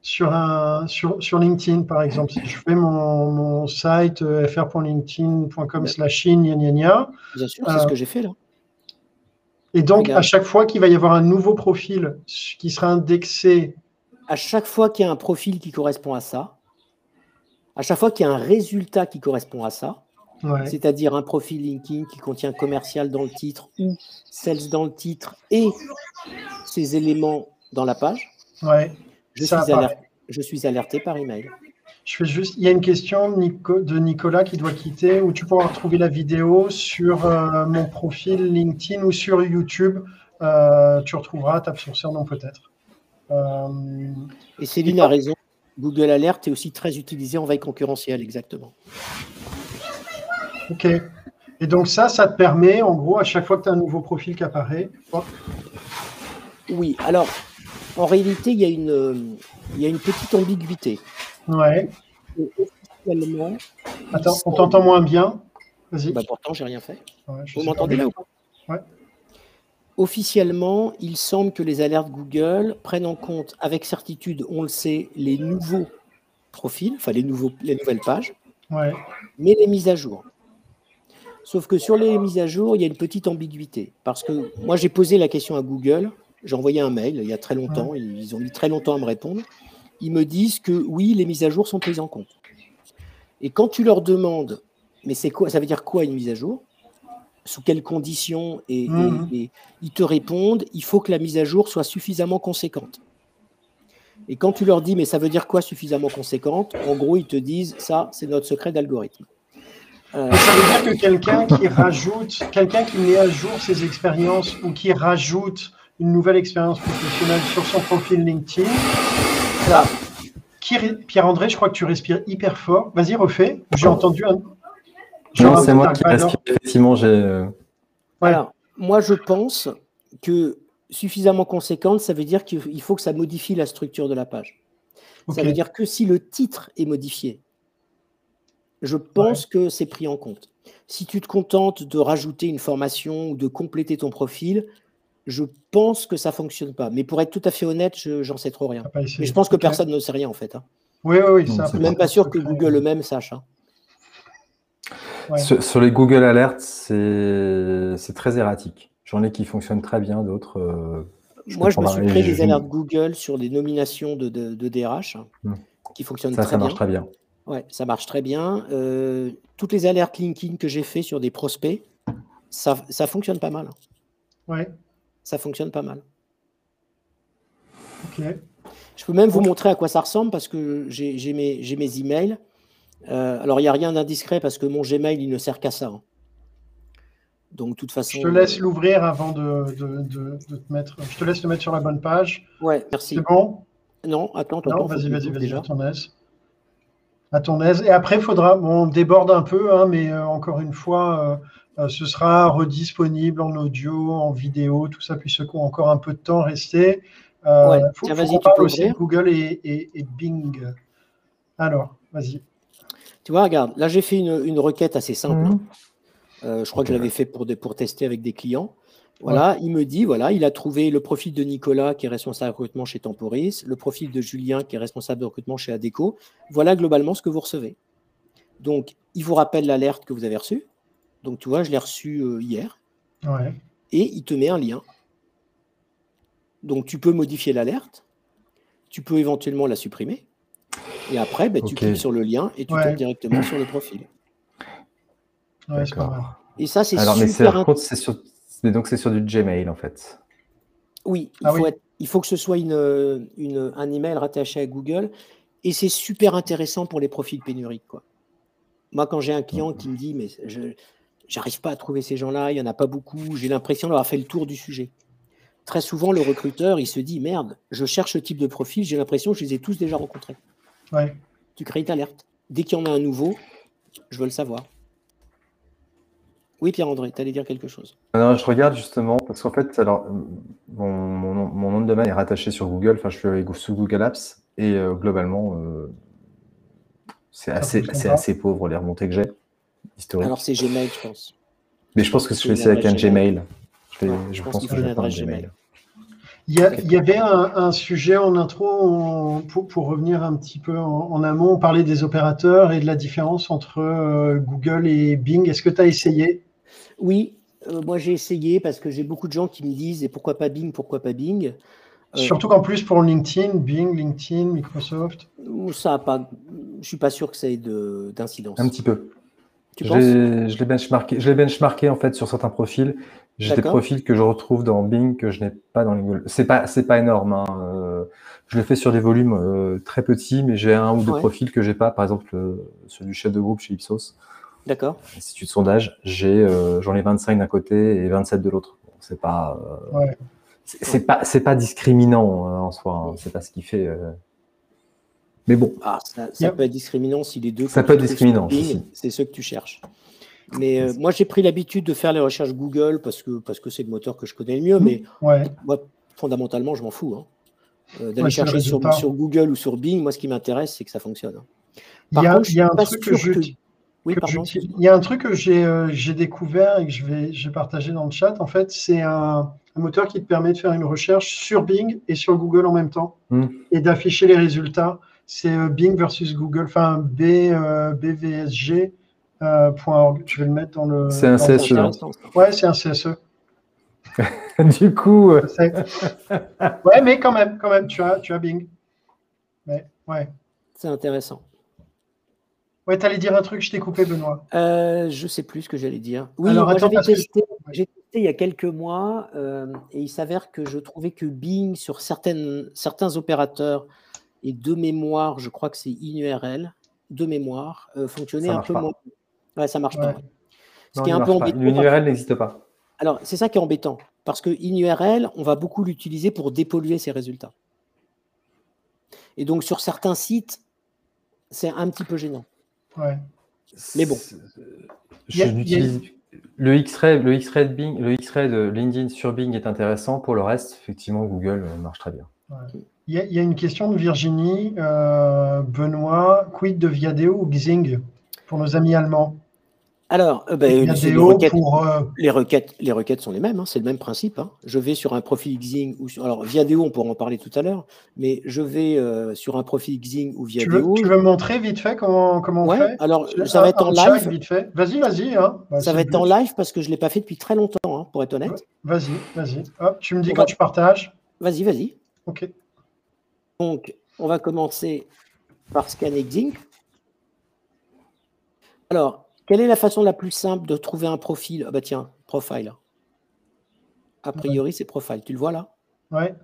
sur, un, sur, sur, LinkedIn, par exemple? Si je fais mon, mon site euh, fr.linkedin.com slash Bien sûr, c'est ce euh, que j'ai fait là. Et donc, à chaque fois qu'il va y avoir un nouveau profil qui sera indexé. À chaque fois qu'il y a un profil qui correspond à ça, à chaque fois qu'il y a un résultat qui correspond à ça, c'est-à-dire un profil LinkedIn qui contient commercial dans le titre ou sales dans le titre et ces éléments dans la page. Ouais, je, suis alerté, je suis alerté par email. Je fais juste, il y a une question de Nicolas qui doit quitter où tu pourras retrouver la vidéo sur euh, mon profil LinkedIn ou sur YouTube? tu retrouveras Tap Sourceur non peut-être. et Céline a raison. Google Alert est aussi très utilisé en veille concurrentielle, exactement. Ok. Et donc ça, ça te permet, en gros, à chaque fois que tu as un nouveau profil qui apparaît. Oui, alors, en réalité, il y a une, il y a une petite ambiguïté. Ouais. Attends, on t'entend moins bien. Vas-y. Bah pourtant, j'ai rien fait. Vous m'entendez là? Ou pas Ouais. Officiellement, il semble que les alertes Google prennent en compte avec certitude, on le sait, les nouveaux profils, enfin les, nouveaux, les nouvelles pages, ouais. mais les mises à jour. Sauf que sur les mises à jour, il y a une petite ambiguïté. Parce que moi, j'ai posé la question à Google, j'ai envoyé un mail il y a très longtemps, ils ont mis très longtemps à me répondre. Ils me disent que oui, les mises à jour sont prises en compte. Et quand tu leur demandes, mais c'est quoi, ça veut dire quoi une mise à jour? Sous quelles conditions? Mhm. et, ils te répondent, il faut que la mise à jour soit suffisamment conséquente. Et quand tu leur dis, mais ça veut dire quoi suffisamment conséquente? En gros, ils te disent, ça, c'est notre secret d'algorithme. Euh, ça veut dire que quelqu'un qui rajoute, quelqu'un qui met à jour ses expériences ou qui rajoute une nouvelle expérience professionnelle sur son profil LinkedIn, là, Pierre-André, je crois que tu respires hyper fort. Vas-y, refais. J'ai entendu un. Non, c'est moi qui respire. Effectivement, j'ai. Euh, voilà. Moi, je pense que suffisamment conséquente, ça veut dire qu'il faut que ça modifie la structure de la page. Ça veut dire que si le titre est modifié, je pense que c'est pris en compte. Si tu te contentes de rajouter une formation ou de compléter ton profil, je pense que ça fonctionne pas. Mais pour être tout à fait honnête, je j'en sais trop rien. Mais je pense que personne ne sait rien en fait. Hein. Oui, oui, oui. Je suis même pas sûr que Google eux-mêmes sache. Hein. Sur, les Google Alerts, c'est très erratique. J'en ai qui fonctionnent très bien, d'autres. Euh, Moi, je me suis créé des alertes Google sur des nominations de, DRH hein, hmm. qui fonctionnent très bien. Ça marche très bien. Ouais, ça marche très bien. Euh, toutes les alertes LinkedIn que j'ai fait sur des prospects, ça, ça fonctionne pas mal. Ouais ça fonctionne pas mal. Ok. Je peux même vous montrer à quoi ça ressemble parce que j'ai mes, mes, emails. Euh, alors, il n'y a rien d'indiscret parce que mon Gmail, il ne sert qu'à ça. Hein. Donc, de toute façon. Je te laisse l'ouvrir avant de, te mettre. Je te laisse le mettre sur la bonne page. Ouais, merci. C'est bon? Non, attends, Non, vas-y, vas-y, vas-y, à ton aise. À ton aise. Et après, il faudra. Bon, on déborde un peu, hein, mais euh, encore une fois. Euh, euh, ce sera redisponible en audio, en vidéo, tout ça, puis ceux qui ont encore un peu de temps resté. Euh, faut, faut parle aussi Google et, Bing. Alors, vas-y. Tu vois, regarde, là j'ai fait une, requête assez simple. Mhm. Euh, je crois que je l'avais fait pour, pour tester avec des clients. Voilà, il me dit, voilà, il a trouvé le profil de Nicolas qui est responsable de recrutement chez Temporis, le profil de Julien qui est responsable de recrutement chez Adeco. Voilà globalement ce que vous recevez. Donc, il vous rappelle l'alerte que vous avez reçue. Donc, tu vois, je l'ai reçu euh, hier. Et il te met un lien. Donc, tu peux modifier l'alerte. Tu peux éventuellement la supprimer. Et après, bah, tu cliques sur le lien et tu tombes directement sur le profil. D'accord. Et ça, c'est super. Mais, c'est sur... donc, c'est sur du Gmail, en fait. Oui, il, ah faut, il faut que ce soit une, une, un email rattaché à Google. Et c'est super intéressant pour les profils pénuriques. Quoi. Moi, quand j'ai un client qui me dit, mais je, j'arrive pas à trouver ces gens-là, il n'y en a pas beaucoup, j'ai l'impression d'avoir fait le tour du sujet. Très souvent, le recruteur, il se dit, merde, je cherche ce type de profil, j'ai l'impression que je les ai tous déjà rencontrés. Tu crées une alerte. Dès qu'il y en a un nouveau, je veux le savoir. Oui, Pierre-André, tu allais dire quelque chose. Non, je regarde justement, parce qu'en fait, alors, mon, nom de domaine est rattaché sur Google, enfin, je suis sous Google Apps, et euh, globalement, euh, c'est assez, assez pauvre les remontées que j'ai. Alors c'est Gmail, je pense. Mais je pense que je fais avec un Gmail. Je, pense, que, je vais Gmail. Il y, avait un, sujet en intro, pour, revenir un petit peu en, amont, on parlait des opérateurs et de la différence entre euh, Google et Bing. Est-ce que tu as essayé Oui, euh, moi j'ai essayé parce que j'ai beaucoup de gens qui me disent et pourquoi pas Bing, pourquoi pas Bing? Euh, Surtout qu'en plus pour LinkedIn, Bing, LinkedIn, Microsoft. Ça a pas, je suis pas sûr que ça ait d'incidence. Un petit peu je l'ai benchmarké, je benchmarké en fait sur certains profils. J'ai des profils que je retrouve dans Bing que je n'ai pas dans Google. C'est pas c'est pas énorme. Hein. Euh, je le fais sur des volumes euh, très petits, mais j'ai un ou deux profils que j'ai pas. Par exemple, euh, celui du chef de groupe chez Ipsos. D'accord. Institut de sondage, j'ai j'en ai 25 d'un côté et 27 de l'autre. c'est pas, c'est pas, c'est pas discriminant en soi. Hein. C'est pas ce qui fait. Mais bon. Ah, ça, peut être discriminant si les deux. Ça peut être discriminant. C'est ce que tu cherches. Mais euh, moi, j'ai pris l'habitude de faire les recherches Google parce que parce que c'est le moteur que je connais le mieux. Mais moi, fondamentalement, je m'en fous. Hein. Euh, d'aller chercher sur, sur, Google ou sur Bing, moi, ce qui m'intéresse, c'est que ça fonctionne. il y a, il y a un truc que, je, oui, pardon. il y a un truc que j'ai euh, découvert et que je vais, je vais partager dans le chat. En fait, c'est un, un, moteur qui te permet de faire une recherche sur Bing et sur Google en même temps hmm. et d'afficher les résultats. C'est Bing versus Google, enfin B, BVSG. Euh, je vais le mettre dans le. C'est un CSE. Hein. Ouais, c'est un CSE. du coup. Euh, ouais, mais quand même, quand même, tu as, tu as Bing. Mais, ouais. C'est intéressant. Ouais, tu allais dire un truc, je t'ai coupé, Benoît. Euh, je sais plus ce que j'allais dire. Oui, j'avais testé, j'ai testé il y a quelques mois euh, et il s'avère que je trouvais que Bing, sur certaines, certains opérateurs et de mémoire, je crois que c'est INURL, de mémoire, fonctionnait un peu moins. Ouais, ça marche pas. Ce qui est un peu embêtant. URL n'existe pas. Alors, c'est ça qui est embêtant. Parce que InURL, on va beaucoup l'utiliser pour dépolluer ses résultats. Et donc, sur certains sites, c'est un petit peu gênant. Ouais. Mais bon. le X-Ray, le X-Ray de Bing, le X-Ray de LinkedIn sur Bing est intéressant. Pour le reste, effectivement, Google euh, marche très bien. Il, y a, une question de Virginie. Euh, Benoît, quid de Viadeo ou Xing pour nos amis allemands? Alors, euh, ben, les, requêtes, euh, les, requêtes, les, requêtes, sont les mêmes, hein, c'est le même principe. Hein. Je vais sur un profil Xing ou sur. Alors, Viadeo, on pourra en parler tout à l'heure, mais je vais euh, sur un profil Xing ou Viadeo. Tu veux, montrer vite fait comment, comment on fait? Alors, ça va être en live. Vas-y, vas-y. Hein. Bah, ça va être en live parce que je ne l'ai pas fait depuis très longtemps, pour être honnête. Vas-y, vas-y. tu me dis quand tu partages. Vas-y, vas-y. OK. Donc, on va commencer par scanner Xing. Alors, quelle est la façon la plus simple de trouver un profil? Ah bah tiens, profile. A priori, c'est profile. Tu le vois là? Ouais.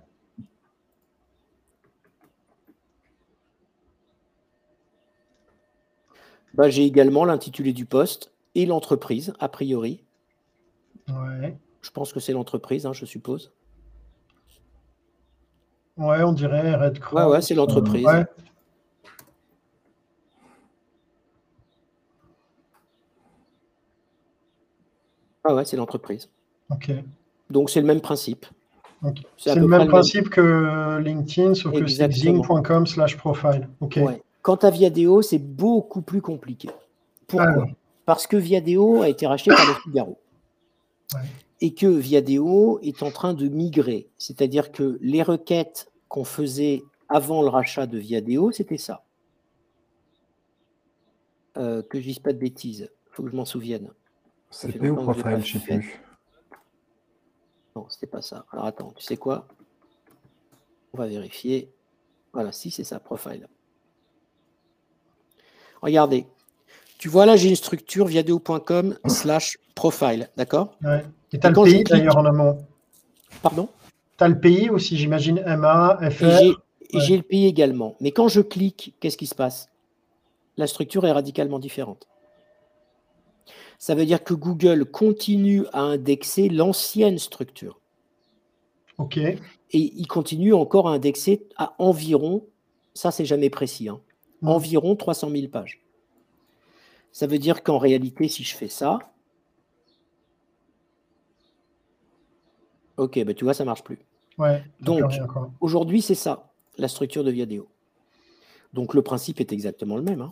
Bah, j'ai également l'intitulé du poste et l'entreprise, a priori. Ouais. Je pense que c'est l'entreprise, hein, je suppose. Ouais, on dirait Red Cross. Ouais, ouais, c'est l'entreprise. Ouais. Ah ouais, c'est l'entreprise. Ok. Donc c'est le même principe. C'est le même principe que LinkedIn, sauf que c'est zing.com slash profile. Ok. Quant à Viadeo, c'est beaucoup plus compliqué. Pourquoi ah Parce que Viadeo a été racheté par le Figaro. Et que Viadeo est en train de migrer. C'est-à-dire que les requêtes qu'on faisait avant le rachat de Viadeo, c'était ça. Euh, que je dise pas de bêtises. Il faut que je m'en souvienne. CP ou profile, je sais plus. Non, c'était pas ça. Alors attends, tu sais quoi? On va vérifier. Voilà, si c'est ça, profile. Regardez. Tu vois là, j'ai une structure viadeo.com slash profile, d'accord? Ouais. Et tu as le pays d'ailleurs en amont. Pardon? Tu as le pays aussi, j'imagine, MA, FR. Et j'ai le pays également. Mais quand je clique, qu'est-ce qui se passe? La structure est radicalement différente. Ça veut dire que Google continue à indexer l'ancienne structure. OK. Et il continue encore à indexer à environ, ça c'est jamais précis, hein, mmh. environ 300 000 pages. Ça veut dire qu'en réalité, si je fais ça, ok, bah tu vois, ça marche plus. Ouais, Donc, aujourd'hui, c'est ça, la structure de Viadeo. Donc, le principe est exactement le même. Hein.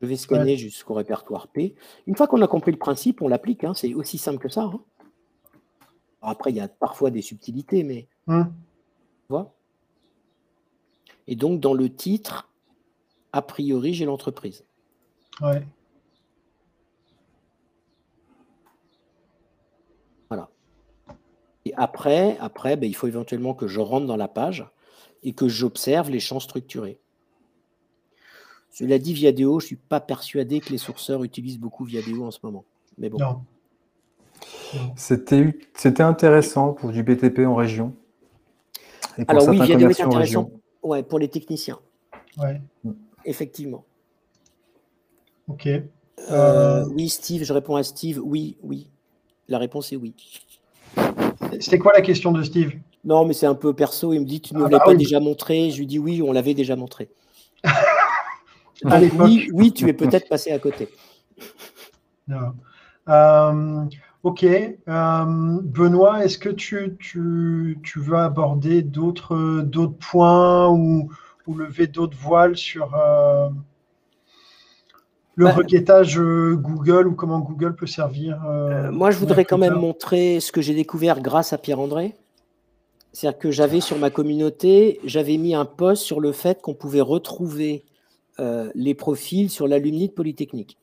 Je vais scanner jusqu'au répertoire P. Une fois qu'on a compris le principe, on l'applique. Hein. c'est aussi simple que ça. Hein. après, il y a parfois des subtilités, mais. Hum. Tu vois? Et donc, dans le titre, a priori, j'ai l'entreprise. Ouais. Voilà. Et après, après ben, il faut éventuellement que je rentre dans la page et que j'observe les champs structurés. Cela dit, Viadeo, je ne suis pas persuadé que les sourceurs utilisent beaucoup Viadeo en ce moment. Mais bon. C'était intéressant pour du BTP en région. Alors oui, Viadeo est intéressant ouais, pour les techniciens. Ouais. Effectivement. Ok. Euh, oui, Steve, je réponds à Steve. Oui, oui. La réponse est oui. C'était quoi la question de Steve? Non, mais c'est un peu perso. Il me dit Tu ne ah l'avais bah pas déjà montré Je lui dis Oui, on l'avait déjà montré. Oui, oui, tu es peut-être passé à côté. Euh, ok. Euh, Benoît, est-ce que tu, tu, tu, veux aborder d'autres points ou, ou lever d'autres voiles sur euh, le bah, requêtage Google ou comment Google peut servir Moi, je voudrais quand même montrer ce que j'ai découvert grâce à Pierre-André. C'est-à-dire que j'avais sur ma communauté, j'avais mis un post sur le fait qu'on pouvait retrouver les profils sur l'alumni de Polytechnique.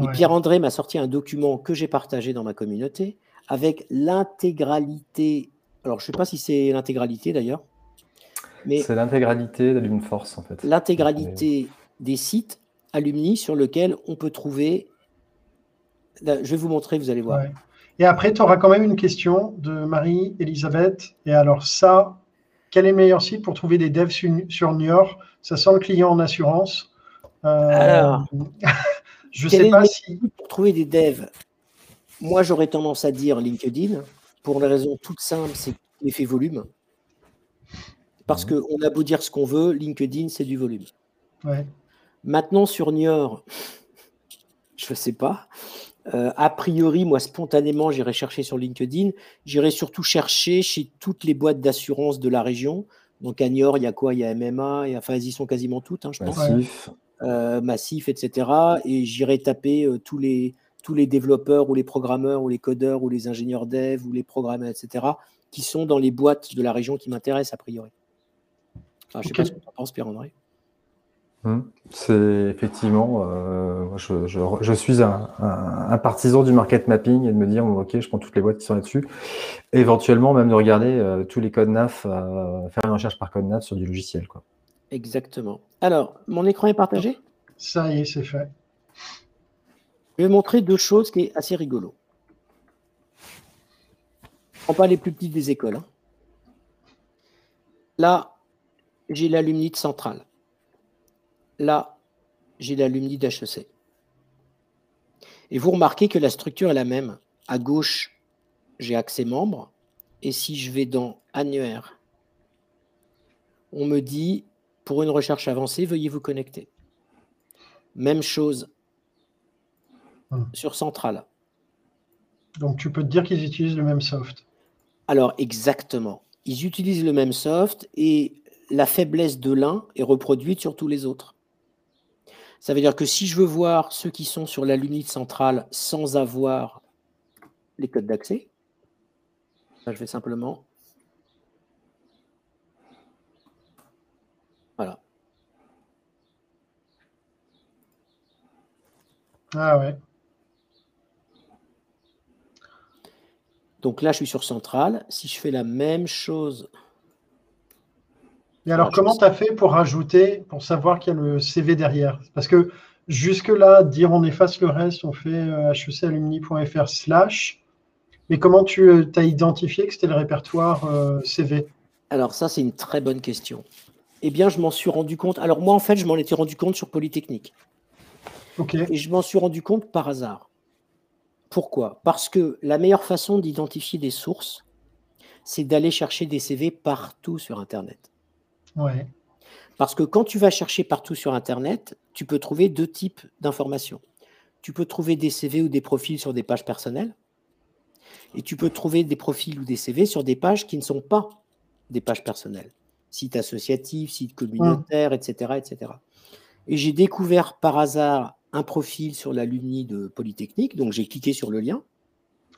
Et Pierre-André m'a sorti un document que j'ai partagé dans ma communauté avec l'intégralité. Alors, je ne sais pas si c'est l'intégralité d'ailleurs. Mais c'est l'intégralité d'Alumni Force en fait. L'intégralité des sites Alumni sur lesquels on peut trouver. Je vais vous montrer, vous allez voir. Et après, tu auras quand même une question de Marie-Elisabeth. Et alors, ça, quel est le meilleur site pour trouver des devs sur New York Ça sent le client en assurance. Euh... Alors. Je sais pas si. Pour trouver des devs, moi j'aurais tendance à dire LinkedIn, pour une raison toute simple, c'est l'effet volume. Parce qu'on a beau dire ce qu'on veut, LinkedIn, c'est du volume. Maintenant, sur Niort, je ne sais pas. Euh, a priori, moi, spontanément, j'irai chercher sur LinkedIn. J'irai surtout chercher chez toutes les boîtes d'assurance de la région. Donc, à Niort, il y a quoi? Il y a MMA, et, enfin, elles y sont quasiment toutes, hein, je pense. Euh, massif, etc. Et j'irai taper euh, tous, les, tous les développeurs ou les programmeurs ou les codeurs ou les ingénieurs dev ou les programmeurs, etc., qui sont dans les boîtes de la région qui m'intéressent a priori. je ne sais pas ce que tu en penses, Pierre-André. Hum, c'est effectivement, euh, je, je, suis un, un, partisan du market mapping et de me dire, ok, je prends toutes les boîtes qui sont là-dessus. éventuellement, même de regarder tous les codes NAF, faire une recherche par code NAF sur du logiciel. Quoi. Exactement. Alors, mon écran est partagé? Ça y est, c'est fait. Je vais montrer deux choses qui est assez rigolo. On pas les plus petites des écoles. Hein. Là, j'ai l'alumni de Centrale. Là, j'ai l'alumni d'HEC. Et vous remarquez que la structure est la même. À gauche, j'ai accès membre. Et si je vais dans annuaire, on me dit pour une recherche avancée, veuillez vous connecter. Même chose hmm. sur Central. Donc tu peux te dire qu'ils utilisent le même soft. Alors exactement. Ils utilisent le même soft et la faiblesse de l'un est reproduite sur tous les autres. Ça veut dire que si je veux voir ceux qui sont sur la limite centrale sans avoir les codes d'accès, je vais simplement Voilà. Ah ouais. Donc là, je suis sur Central. Si je fais la même chose. Et alors, comment tu as fait pour rajouter, pour savoir qu'il y a le CV derrière? Parce que jusque-là, dire on efface le reste, on fait hecalumni.fr euh, slash. Mais comment tu euh, as identifié que c'était le répertoire euh, CV Alors ça, c'est une très bonne question eh bien, je m'en suis rendu compte. Alors, moi, en fait, je m'en étais rendu compte sur Polytechnique. Et je m'en suis rendu compte par hasard. Pourquoi? Parce que la meilleure façon d'identifier des sources, c'est d'aller chercher des CV partout sur Internet. Ouais. Parce que quand tu vas chercher partout sur Internet, tu peux trouver deux types d'informations. Tu peux trouver des CV ou des profils sur des pages personnelles, et tu peux trouver des profils ou des CV sur des pages qui ne sont pas des pages personnelles site associatif, site communautaire, etc., etc. Et j'ai découvert par hasard un profil sur l'alumni de Polytechnique, donc j'ai cliqué sur le lien.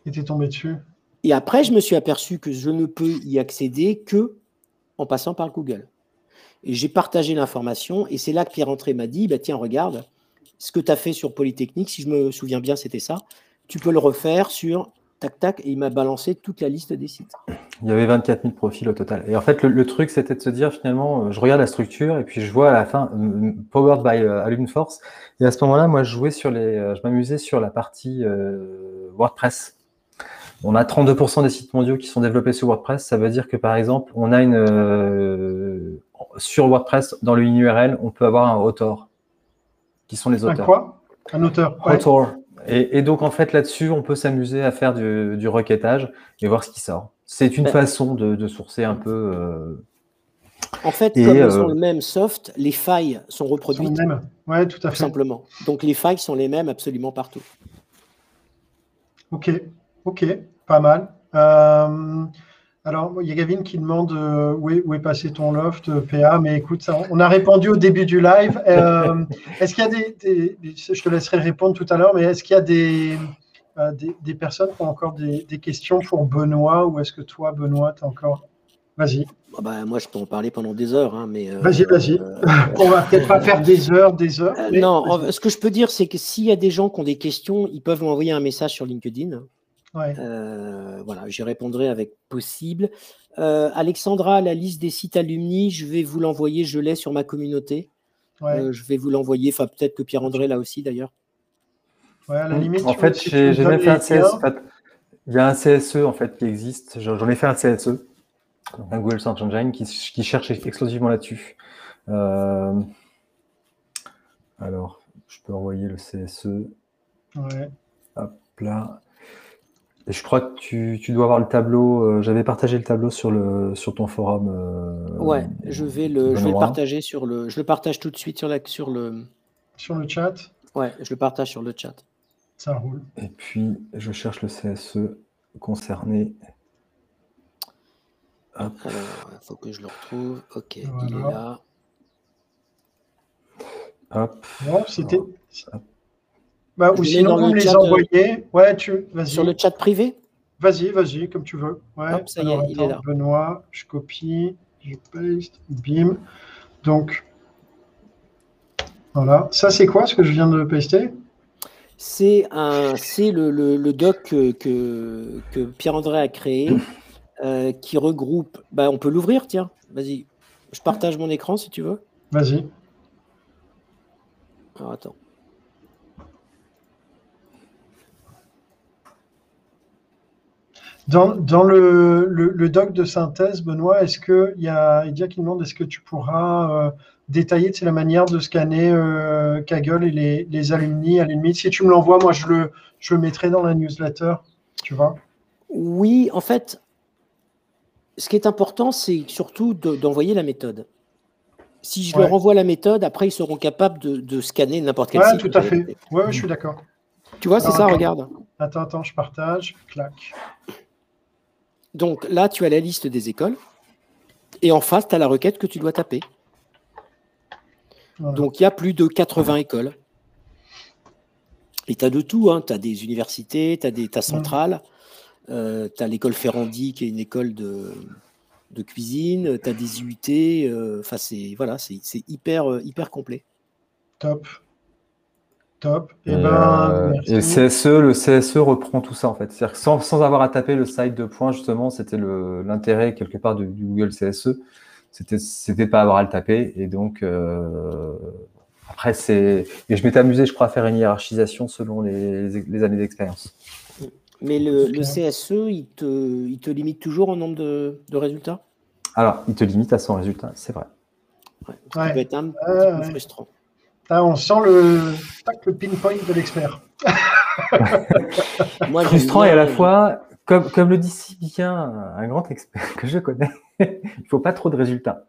Et tu es tombé dessus. Et après, je me suis aperçu que je ne peux y accéder que en passant par Google. Et j'ai partagé l'information, et c'est là que Pierre Entré m'a dit, bah, tiens, regarde, ce que tu as fait sur Polytechnique, si je me souviens bien, c'était ça, tu peux le refaire sur tac, tac, et il m'a balancé toute la liste des sites. Il y avait 24 000 profils au total. Et en fait, le, truc, c'était de se dire finalement, euh, je regarde la structure et puis je vois à la fin euh, Powered by euh, Force. Et à ce moment-là, moi, je jouais sur les, je m'amusais sur la partie WordPress. On a 32% des sites mondiaux qui sont développés sur WordPress. Ça veut dire que par exemple, on a une sur WordPress dans le URL, on peut avoir un auteur, qui sont les auteurs. Un quoi? Un auteur. Auteur. Et, donc, en fait, là-dessus, on peut s'amuser à faire du, requêtage et voir ce qui sort. C'est une façon de, sourcer un peu. Euh, en fait, comme ils sont le même soft, les failles sont reproduites. Sont les mêmes. Ouais, tout à fait. simplement. Donc, les failles sont les mêmes absolument partout. Ok, ok, pas mal. Euh, alors, il y a Gavin qui demande euh, où, est, passé ton loft, euh, PA, mais écoute, ça, on a répondu au début du live. Euh, est-ce qu'il y a des, Je te laisserai répondre tout à l'heure, mais est-ce qu'il y a des, des, personnes qui ont encore des, questions pour Benoît ou est-ce que toi, Benoît, tu as encore? Vas-y. Ah bah, moi, je peux en parler pendant des heures. Hein, mais vas-y, vas-y. on va peut-être pas faire des heures, des heures. non, ce que je peux dire, c'est que s'il y a des gens qui ont des questions, ils peuvent m'envoyer un message sur LinkedIn. Euh, voilà, j'y répondrai avec possible. Euh, Alexandra, la liste des sites alumni, je vais vous l'envoyer, je l'ai sur ma communauté. Euh, je vais vous l'envoyer, enfin peut-être que Pierre-André l'a aussi d'ailleurs. en fait, j'ai même fait un CSE. il y a un CSE en fait qui existe. J'en ai fait un CSE, un Google Search Engine qui, qui cherche exclusivement là-dessus. alors, je peux envoyer le CSE. Ouais. Hop là je crois que tu, dois avoir le tableau. Euh, j'avais partagé le tableau sur, le, sur ton forum. Euh, ouais, je vais, le, je vais le partager sur le. Je le partage tout de suite sur, la, sur le. Sur le chat Ouais, je le partage sur le chat. Ça roule. Et puis, je cherche le CSE concerné. Alors, il faut que je le retrouve. Ok, il est là. Hop. c'était. Bah, ou sinon, vous me les envoyez. Euh, ouais, tu... Sur le chat privé Vas-y, vas-y, comme tu veux. Ouais. ça y est, il est là. Benoît, je copie, je paste, bim. Donc, voilà. Ça, c'est quoi ce que je viens de paster? C'est le, le, le, doc que, que, Pierre-André a créé euh, qui regroupe. Bah, on peut l'ouvrir, tiens. Vas-y. Je partage mon écran si tu veux. Vas-y. Alors, attends. Dans, dans le, le, doc de synthèse, Benoît, est-ce qu'il y a Idia qui demande est-ce que tu pourras euh, détailler la manière de scanner euh, Kaggle et les, les alumni à Si tu me l'envoies, moi je le, je le mettrai dans la newsletter, tu vois? Oui, en fait, ce qui est important, c'est surtout d'envoyer la méthode. Si je leur envoie la méthode, après ils seront capables de, de scanner n'importe quel ouais, tout à fait. Oui, je suis d'accord. Tu vois, c'est ça, regarde. Attends, attends, je partage. Clac. Donc là, tu as la liste des écoles. Et en face, tu as la requête que tu dois taper. Donc il y a plus de 80 écoles. Et tu as de tout. Hein. Tu as des universités, tu as des tas centrales. Euh, tu as l'école Ferrandi qui est une école de, de cuisine. Tu as des UT. Euh, enfin, c'est voilà, c'est hyper, euh, hyper complet. Top. Top. Eh ben, et, le CSE, le CSE reprend tout ça en fait. C'est-à-dire que sans, sans, avoir à taper le site de points, justement, c'était l'intérêt quelque part du, Google CSE. C'était, c'était pas avoir à le taper. Et donc, euh, après, c'est. Et je m'étais amusé, je crois, à faire une hiérarchisation selon les, les années d'expérience. Mais le, le, CSE, il te, il te limite toujours en nombre de, de résultats? Alors, il te limite à 100 résultats, c'est vrai. Ouais, ça peut être un petit peu frustrant on sent le, le pinpoint de l'expert. Frustrant et à la fois, comme, comme le dit si bien un grand expert que je connais, il ne faut pas trop de résultats.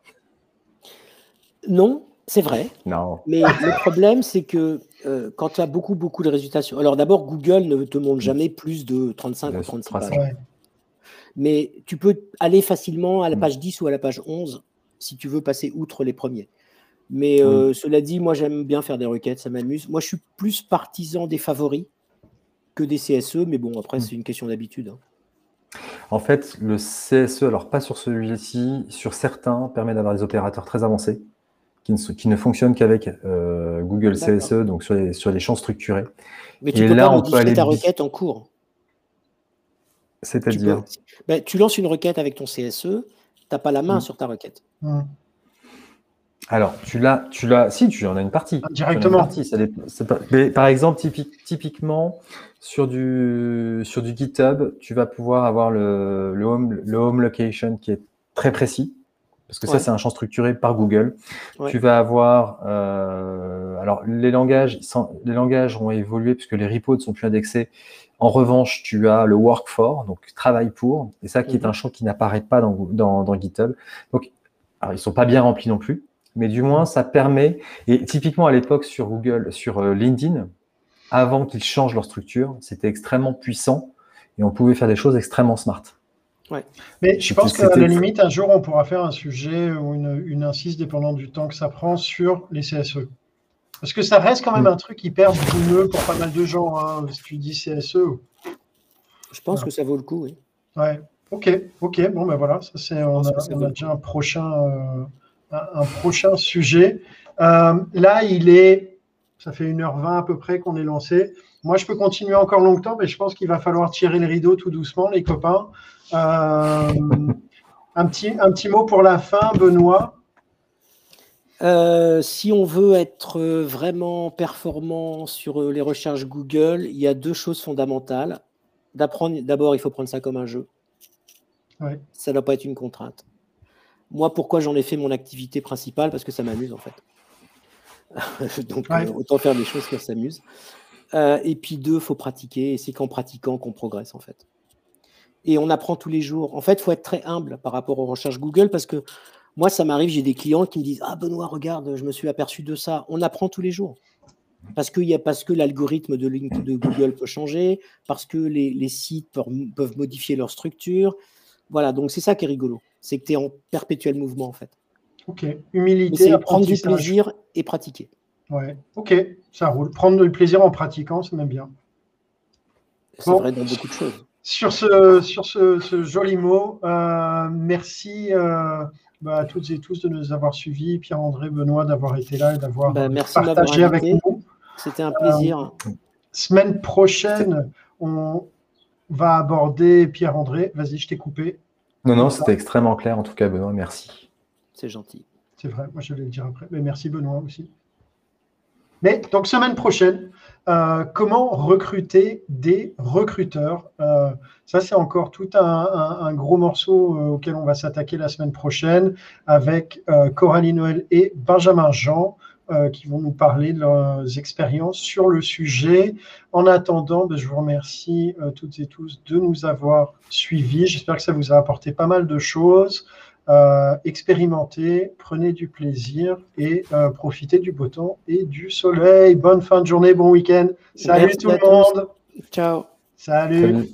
Non, c'est vrai. Non. Mais le problème, c'est que euh, quand tu as beaucoup, beaucoup de résultats sur. Alors d'abord, Google ne te montre jamais plus de 35 ou 36 pages. Mais tu peux aller facilement à la mm. page 10 ou à la page 11 si tu veux passer outre les premiers. Mais euh, cela dit, moi j'aime bien faire des requêtes, ça m'amuse. Moi je suis plus partisan des favoris que des CSE, mais bon, après mm. c'est une question d'habitude. Hein. En fait, le CSE, alors pas sur celui-ci, sur certains, permet d'avoir des opérateurs très avancés qui ne, qui ne fonctionnent qu'avec euh, Google CSE, donc sur les, sur les champs structurés. Mais tu peux là, pas on peut aller ta requête en cours. C'est-à-dire tu, ben, tu, lances une requête avec ton CSE, tu n'as pas la main mm. sur ta requête. Mm. Alors, tu l'as, tu l'as, si tu en as une partie. Ah, directement. mais par exemple, typiquement, sur du, sur du GitHub, tu vas pouvoir avoir le, le, home, le home location qui est très précis. parce que ça, c'est un champ structuré par Google. Tu vas avoir, euh, alors les langages, les langages ont évolué puisque les repos ne sont plus indexés. En revanche, tu as le work for, donc travail pour, et ça qui est mhm. un champ qui n'apparaît pas dans, dans, GitHub. Donc, alors, ils sont pas bien remplis non plus, mais du moins, ça permet, et typiquement à l'époque sur Google, sur euh, LinkedIn, avant qu'ils changent leur structure, c'était extrêmement puissant et on pouvait faire des choses extrêmement smart. Mais je pense qu'à la limite, un jour, on pourra faire un sujet ou une, une incise, dépendant du temps que ça prend, sur les CSE. Parce que ça reste quand même mm. un truc hyper boumeux pour pas mal de gens, hein, si tu dis CSE. Je pense que ça vaut le coup, oui. Ouais, ok, ok, bon ben voilà, ça c'est, on, a, déjà un prochain, euh, un, prochain sujet. Euh, là, il est, ça fait 1h20 à peu près qu'on est lancé. Moi, je peux continuer encore longtemps, mais je pense qu'il va falloir tirer le rideau tout doucement, les copains. Euh, un, petit, un petit mot pour la fin, Benoît. Euh, si on veut être vraiment performant sur les recherches Google, il y a deux choses fondamentales. D'abord, il faut prendre ça comme un jeu. Ça ne doit pas être une contrainte. Moi, pourquoi j'en ai fait mon activité principale? Parce que ça m'amuse en fait. Donc, autant faire des choses qui s'amusent. et puis deux, il faut pratiquer. Et c'est qu'en pratiquant qu'on progresse en fait et on apprend tous les jours. En fait, il faut être très humble par rapport aux recherches Google parce que moi, ça m'arrive, j'ai des clients qui me disent Ah, Benoît, regarde, je me suis aperçu de ça. On apprend tous les jours. Parce, qu'il y a, parce que l'algorithme de, de Google peut changer, parce que les, sites peuvent, modifier leur structure. Voilà, donc c'est ça qui est rigolo. C'est que tu es en perpétuel mouvement, en fait. Ok, humilité. prendre du plaisir et pratiquer. Ouais, ok, ça roule. Prendre du plaisir en pratiquant, c'est même bien. C'est vrai dans beaucoup de choses. Sur ce, sur ce, joli mot, euh, merci euh, bah, à toutes et tous de nous avoir suivis, Pierre-André, Benoît, d'avoir été là et d'avoir bah, partagé avec nous. C'était un plaisir. Euh, semaine prochaine, on va aborder Pierre-André. Vas-y, je t'ai coupé. Non, non, c'était extrêmement clair en tout cas, Benoît, merci. C'est gentil. C'est vrai, moi je vais le dire après. Mais merci Benoît aussi. Mais donc semaine prochaine, euh, comment recruter des recruteurs euh, Ça, c'est encore tout un, gros morceau euh, auquel on va s'attaquer la semaine prochaine avec Coralie Noël et Benjamin Jean qui vont nous parler de leurs expériences sur le sujet. En attendant, ben, je vous remercie toutes et tous de nous avoir suivis. J'espère que ça vous a apporté pas mal de choses. Euh, expérimentez, prenez du plaisir et euh, profitez du beau temps et du soleil. Bonne fin de journée, bon week-end. Salut tout le monde. Ciao. Salut.